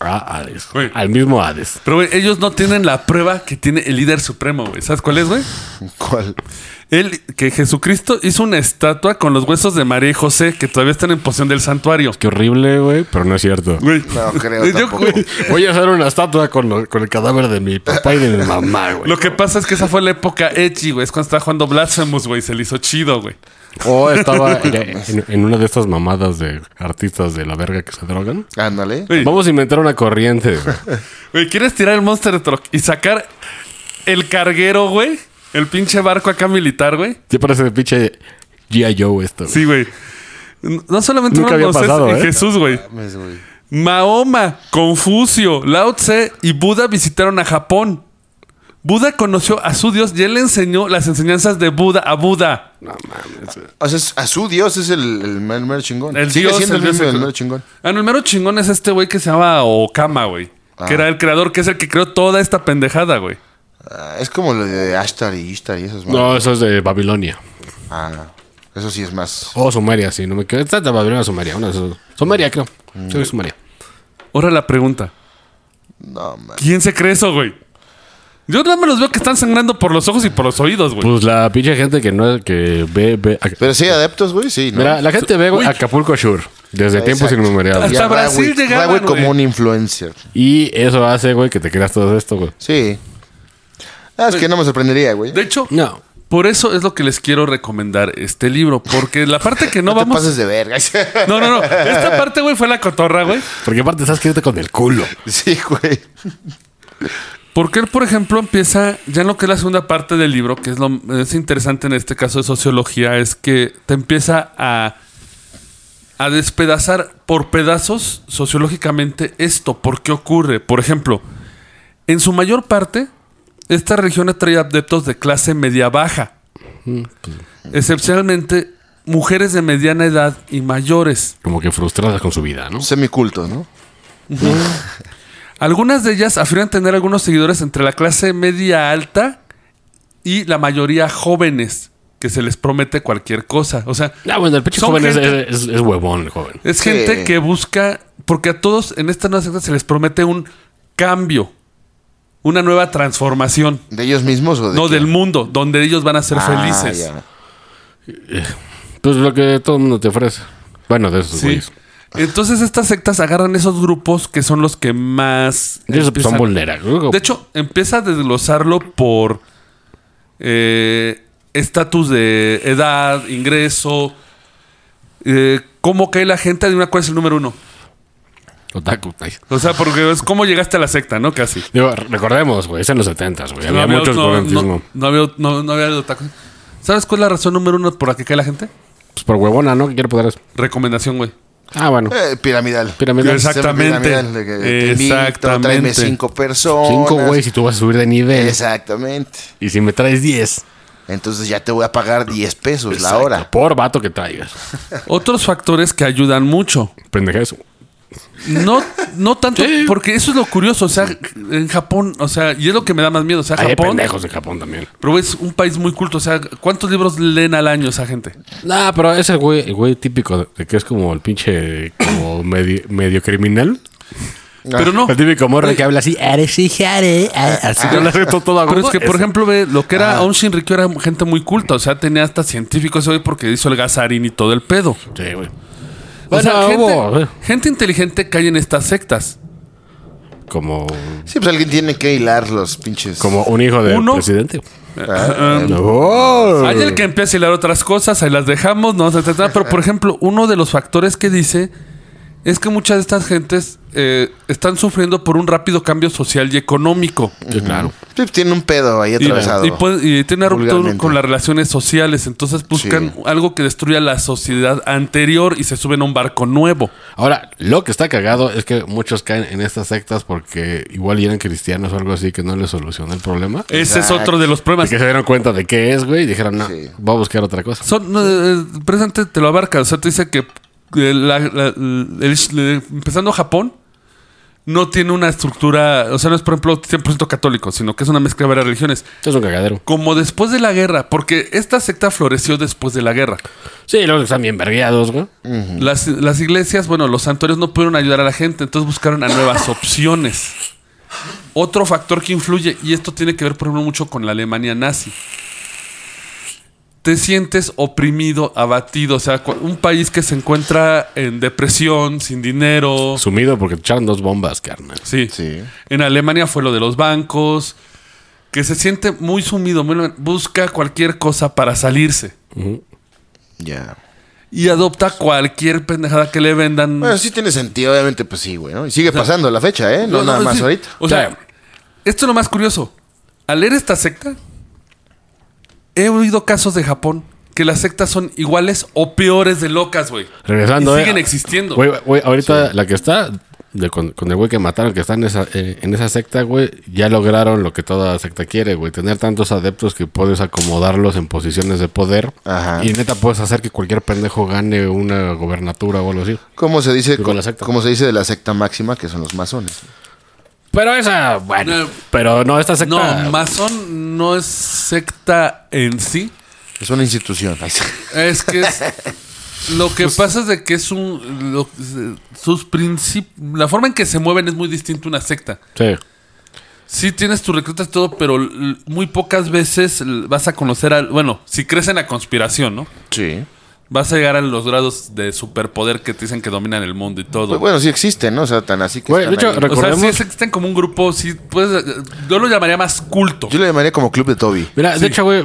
a Hades. Güey. Al mismo Hades. Pero, güey, ellos no tienen la prueba que tiene el líder supremo, güey. ¿Sabes cuál es, güey? ¿Cuál? Él, que Jesucristo hizo una estatua con los huesos de María y José que todavía están en posesión del santuario. Qué horrible, güey, pero no es cierto. Güey. No creo Yo- tampoco. güey, Voy a hacer una estatua con, lo- con el cadáver de mi papá y de mi mamá, güey. Lo que pasa es que esa fue la época Echi, güey. Es cuando estaba jugando Blasphemous, güey. Se le hizo chido, güey. O estaba en, en- en una de estas mamadas de artistas de la verga que se drogan. Ándale. Güey, Vamos a inventar una corriente. güey. güey, ¿quieres tirar el Monster Truck y sacar el carguero, güey? El pinche barco acá militar, güey. Sí parece de pinche G.I. Joe esto. güey. Sí, güey. No solamente Nunca había pasado, ¿eh? Jesús, güey. Mames, güey. Mahoma, Confucio, Lao Tse y Buda visitaron a Japón. Buda conoció a su Dios y él le enseñó las enseñanzas de Buda a Buda. No mames. güey. O sea, es- a su dios es el, el mer- mero chingón. El Sigue dios, siendo el el, dios mero chingón. Ah, no, el mero chingón es este güey que se llama Okama, güey. Que era el creador, que es el que creó toda esta pendejada, güey. Ah, es como lo de Ashtar y Ishtar y esos No, eso es de Babilonia. Ah, eso sí es más. O Sumeria, sí. No me quedo. Está de Babilonia o Sumeria. Una de. Sumeria, creo. Sí, Sumeria. Ahora la pregunta. No, man. ¿Quién se cree eso, güey? Yo nada más los veo que están sangrando por los ojos y por los oídos, güey. Pues la pinche gente que no que ve. ve Pero sí, adeptos, güey, sí, ¿no? Mira, la gente ve güey, Acapulco Shore desde tiempos inmemoriales. Hasta Brasil güey, llegaban, va, güey, como un influencer. Y eso hace, güey, que te creas todo esto, güey. Sí. Ah, es que no me sorprendería, güey. De hecho, No. Por eso es lo que les quiero recomendar este libro. Porque la parte que no, No, te vamos. pases de verga. No, no, no. Esta parte, güey, fue la cotorra, güey. Porque aparte estás quedando con el culo. sí, güey. Porque él, por ejemplo, empieza ya en lo que es la segunda parte del libro, que es lo es interesante en este caso de sociología, es que te empieza a, a despedazar por pedazos sociológicamente esto. ¿Por qué ocurre? Por ejemplo, en su mayor parte, esta región atrae adeptos de clase media-baja. Excepcionalmente, mujeres de mediana edad y mayores. Como que frustradas con su vida, ¿no? Semiculto, ¿no? Algunas de ellas afirman tener algunos seguidores entre la clase media alta y la mayoría jóvenes, que se les promete cualquier cosa. O sea, Ah, bueno, el pinche Son joven es, gente- es- es huevón, el joven. es Sí. gente que busca, porque a todos en esta nueva secta se les promete un cambio, una nueva transformación. ¿De ellos mismos o de No, quién? del mundo, donde ellos van a ser Ah, felices. ya. Pues lo que todo el mundo te ofrece. Bueno, de esos Sí. güeyes. Entonces estas sectas agarran esos grupos que son los que más... Ellos son empiezan- vulnerables. De hecho, empieza a desglosarlo por eh, estatus de edad, ingreso, eh, cómo cae la gente de una cuál es el número uno. Otaku. ay. O sea, porque es cómo llegaste a la secta, ¿no? Casi. Digo, recordemos, güey, es en los 70 güey. Había, No mucho no, no, no había, no, no había otaku. ¿Sabes cuál es la razón número uno por la que cae la gente? Pues por huevona, ¿no? Que quiere poder eso. Recomendación, güey. Ah, bueno. Eh, piramidal. Piramidal. Exactamente. Piramidal, de que te invito, Exactamente. Tráeme cinco personas. Cinco, güey, si tú vas a subir de nivel. Exactamente. Y si me traes 10. Entonces ya te voy a pagar 10 pesos la hora. Por vato que traigas. Otros factores que ayudan mucho. Pendeja eso. No, no tanto, Sí. porque eso es lo curioso. O sea, en Japón, o sea, y es lo que me da más miedo. O sea, Hay Japón. pendejos en Japón también. Pero es un país muy culto. O sea, ¿cuántos libros leen al año esa gente? Nah, pero ese güey, el güey típico de que es como el pinche, como medio, medio criminal. Pero no. El típico morro que habla así, así que habla todo, todo Pero es que, por ejemplo, ve, lo que era Aun Shinrikyo era gente muy culta. O sea, tenía hasta científicos hoy porque hizo el gasarín y todo el pedo. Sí, güey. O Bueno, sea, gente, hubo, eh, gente inteligente cae en estas sectas. como, Sí, pues alguien tiene que hilar los pinches. como un hijo del Uno. presidente. Ah, No. Hay el que empieza a hilar otras cosas, ahí las dejamos, no. Pero, por ejemplo, uno de los factores que dice es que muchas de estas gentes eh, están sufriendo por un rápido cambio social y económico. Sí, claro. sí, tiene un pedo ahí Y, atravesado. y puede- y tiene una ruptura con las relaciones sociales. Entonces buscan Sí. algo que destruya la sociedad anterior y se suben a un barco nuevo. Ahora, lo que está cagado es que muchos caen en estas sectas porque igual eran cristianos o algo así que no les solucionó el problema. Ese es otro de los Y problemas. que se dieron cuenta de qué es, güey, y dijeron, no, Sí. voy a buscar otra cosa. Son, no, eh, presente te lo abarca. O sea, te dice que eh, la- la- el- el- empezando Japón no tiene una estructura, o sea, no es por ejemplo 100% católico, sino que es una mezcla de varias religiones. Esto es un cagadero. Como después de la guerra, porque esta secta floreció después de la guerra. Sí, luego están bien vergueados, güey. Las, las iglesias, bueno, los santuarios no pudieron ayudar a la gente, entonces buscaron a nuevas opciones. Otro factor que influye, y esto tiene que ver, por ejemplo, mucho con la Alemania nazi. Te sientes oprimido, abatido, o sea, un país que se encuentra en depresión, sin dinero. Sumido porque te echaron dos bombas, carnal. Sí. Sí. En Alemania fue lo de los bancos, que se siente muy sumido, muy- busca cualquier cosa para salirse. Ya. Y adopta cualquier pendejada que le vendan. Bueno, sí tiene sentido, obviamente, pues sí, güey, ¿no? Y sigue pasando la fecha, ¿eh? No, No, nada no, más sí. ahorita. O sea, esto es lo más curioso. Al leer esta secta, he oído casos de Japón que las sectas son iguales o peores de locas, güey. Regresando, Y eh, siguen existiendo. Güey, güey, ahorita la que está, de con, con el güey que mataron, que está en esa, eh, en esa secta, güey, ya lograron lo que toda secta quiere, güey. Tener tantos adeptos que puedes acomodarlos en posiciones de poder. Ajá. Y neta puedes hacer que cualquier pendejo gane una gobernatura o algo así. ¿Cómo se dice? Con la secta. ¿Cómo se dice de la secta máxima, que son los masones? Pero esa, bueno. No. pero no esta secta. no, masón no es secta en sí. Es una institución. Es que es. Lo que pasa es de que es un. lo- sus principios. La forma en que se mueven es muy distinta a una secta. Sí. Sí tienes tus reclutas y todo, pero muy pocas veces vas a conocer al... Bueno, si crees en la conspiración, ¿no? Sí. Vas a llegar a los grados de superpoder que te dicen que dominan el mundo y todo. Pues bueno, sí existen, ¿no? O sea, tan así que. De hecho, ahí. o sea, recordemos- sí existen como un grupo, sí, pues, yo lo llamaría más culto. Yo le llamaría como Club de Toby. Mira, de hecho, güey,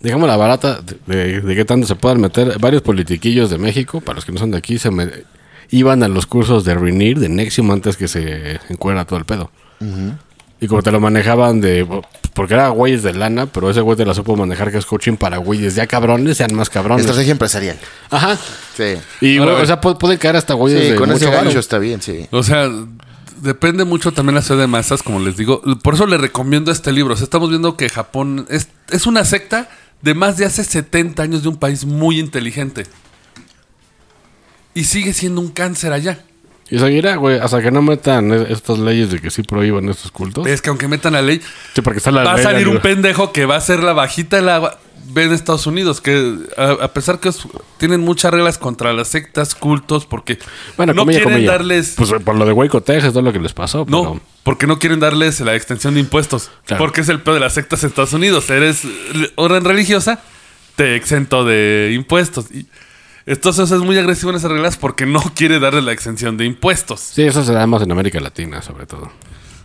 digamos la barata de, de- de qué tanto se puedan meter. Varios politiquillos de México, para los que no son de aquí, se me, iban a los cursos de Renir, de Nexium, antes que se encuera todo el pedo. Y como te lo manejaban de... Porque era güeyes de lana, pero ese güey te la supo manejar que es coaching para güeyes ya cabrones, sean más cabrones. Estrategia empresarial. Ajá. Sí. Y, Ahora, güey, o sea, pu- pueden caer hasta güeyes Sí, de con ese mucho gancho está bien, sí. O sea, depende mucho también la ciudad de masas, como les digo. Por eso le recomiendo este libro. O sea, estamos viendo que Japón es, es una secta de más de hace 70 años de un país muy inteligente. Y sigue siendo un cáncer allá. Y seguirá, güey, hasta que no metan e- estas leyes de que sí prohíban estos cultos. Es que aunque metan la ley, Sí, porque está la va a salir la- un pendejo que va a ser la bajita del agua. Ve en Estados Unidos que a, a pesar que tienen muchas reglas contra las sectas, cultos, porque Bueno, no comilla, quieren comilla. darles... Pues por lo de Waco, Texas, todo lo que les pasó. No, pero- porque no quieren darles la extensión de impuestos. Claro. Porque es el peor de las sectas en Estados Unidos. Eres eh, orden religiosa, te exento de impuestos. Y entonces es muy agresivo en esas reglas porque no quiere darles la exención de impuestos. Sí, eso se da más en América Latina, sobre todo.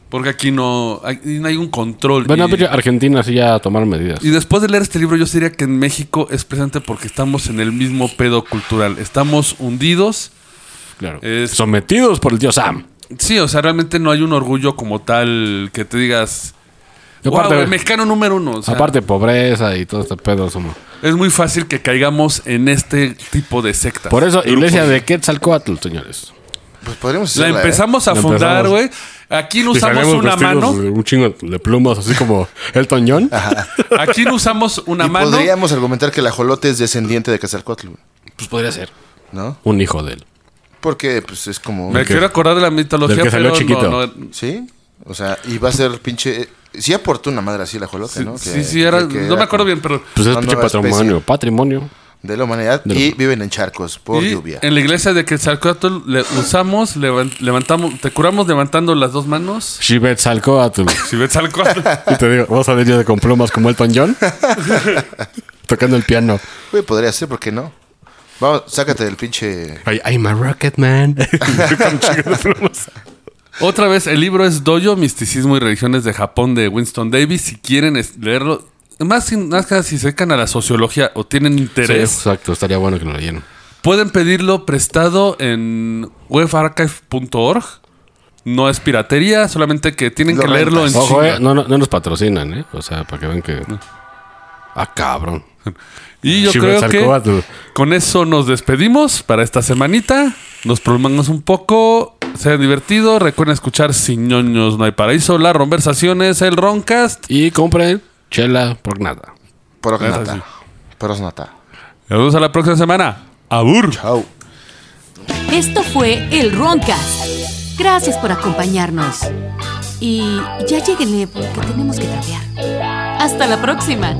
Porque aquí no hay, no hay un control. Bueno, y, pero Argentina sí ya tomaron medidas. y después de leer este libro, yo diría que en México es presente porque estamos en el mismo pedo cultural. Estamos hundidos. Claro. es- Sometidos por el tío Sam. Sí, o sea, realmente no hay un orgullo como tal que te digas. Aparte- "Wow, el mexicano número uno. o sea, Aparte, pobreza y todo este pedo. Somos. Es muy fácil que caigamos en este tipo de sectas. Por eso, iglesia de Quetzalcoatl, señores. Pues podríamos La hacerla, ¿eh? empezamos a La fundar, güey. Aquí no usamos una mano. Un chingo de plumas, así como Elton John. Aquí no usamos una Y mano. podríamos argumentar que el ajolote es descendiente de Quetzalcóatl, güey, Pues podría ser. ¿no? Un hijo de él. Porque, pues, es como... Me quiero acordar de la mitología, del que salió pero chiquito. no, no- ¿Sí? O sea, y va a ser pinche... Sí aportó una madre así el ajolote, Sí, ¿no? sí, Que- sí, era, que- que no me acuerdo bien, pero Pues es pinche patrimonio. Patrimonio. De la humanidad. De la- Y viven en charcos por y lluvia. en la iglesia de Quetzalcóatl le usamos, levan- levantamos, te curamos levantando las dos manos. Shibetzalcoatl. Si ves al cuadro. y te digo, vamos a ver yo de con plumas como Elton John. Tocando el piano. Güey, podría ser, ¿por qué no? Vamos, sácate del pinche... Ay, I'm a rocket man. Otra vez, el libro es Doyo, Misticismo y Religiones de Japón de Winston Davis. Si quieren leerlo, más, más que si se dedican a la sociología o tienen Sí, interés, exacto. Estaría bueno que lo leyeran. pueden pedirlo prestado en webarchive.org. No es piratería, solamente que tienen Lo que leerlo en. Ojo, eh, no, no, no nos patrocinan, ¿eh? O sea, para que vean que... Ah, cabrón. Y yo creo que con eso nos despedimos para esta semanita. Nos prolongamos un poco. Se han divertido. Recuerden escuchar Sin ñoños no hay paraíso. Las conversaciones, el Roncast. Y compren chela por nada. Prosnata. sí. Prosnata. Nos vemos a la próxima semana. Abur. Chao. Esto fue el Roncast. Gracias por acompañarnos. Y ya lleguenle porque tenemos que trapear. Hasta la próxima.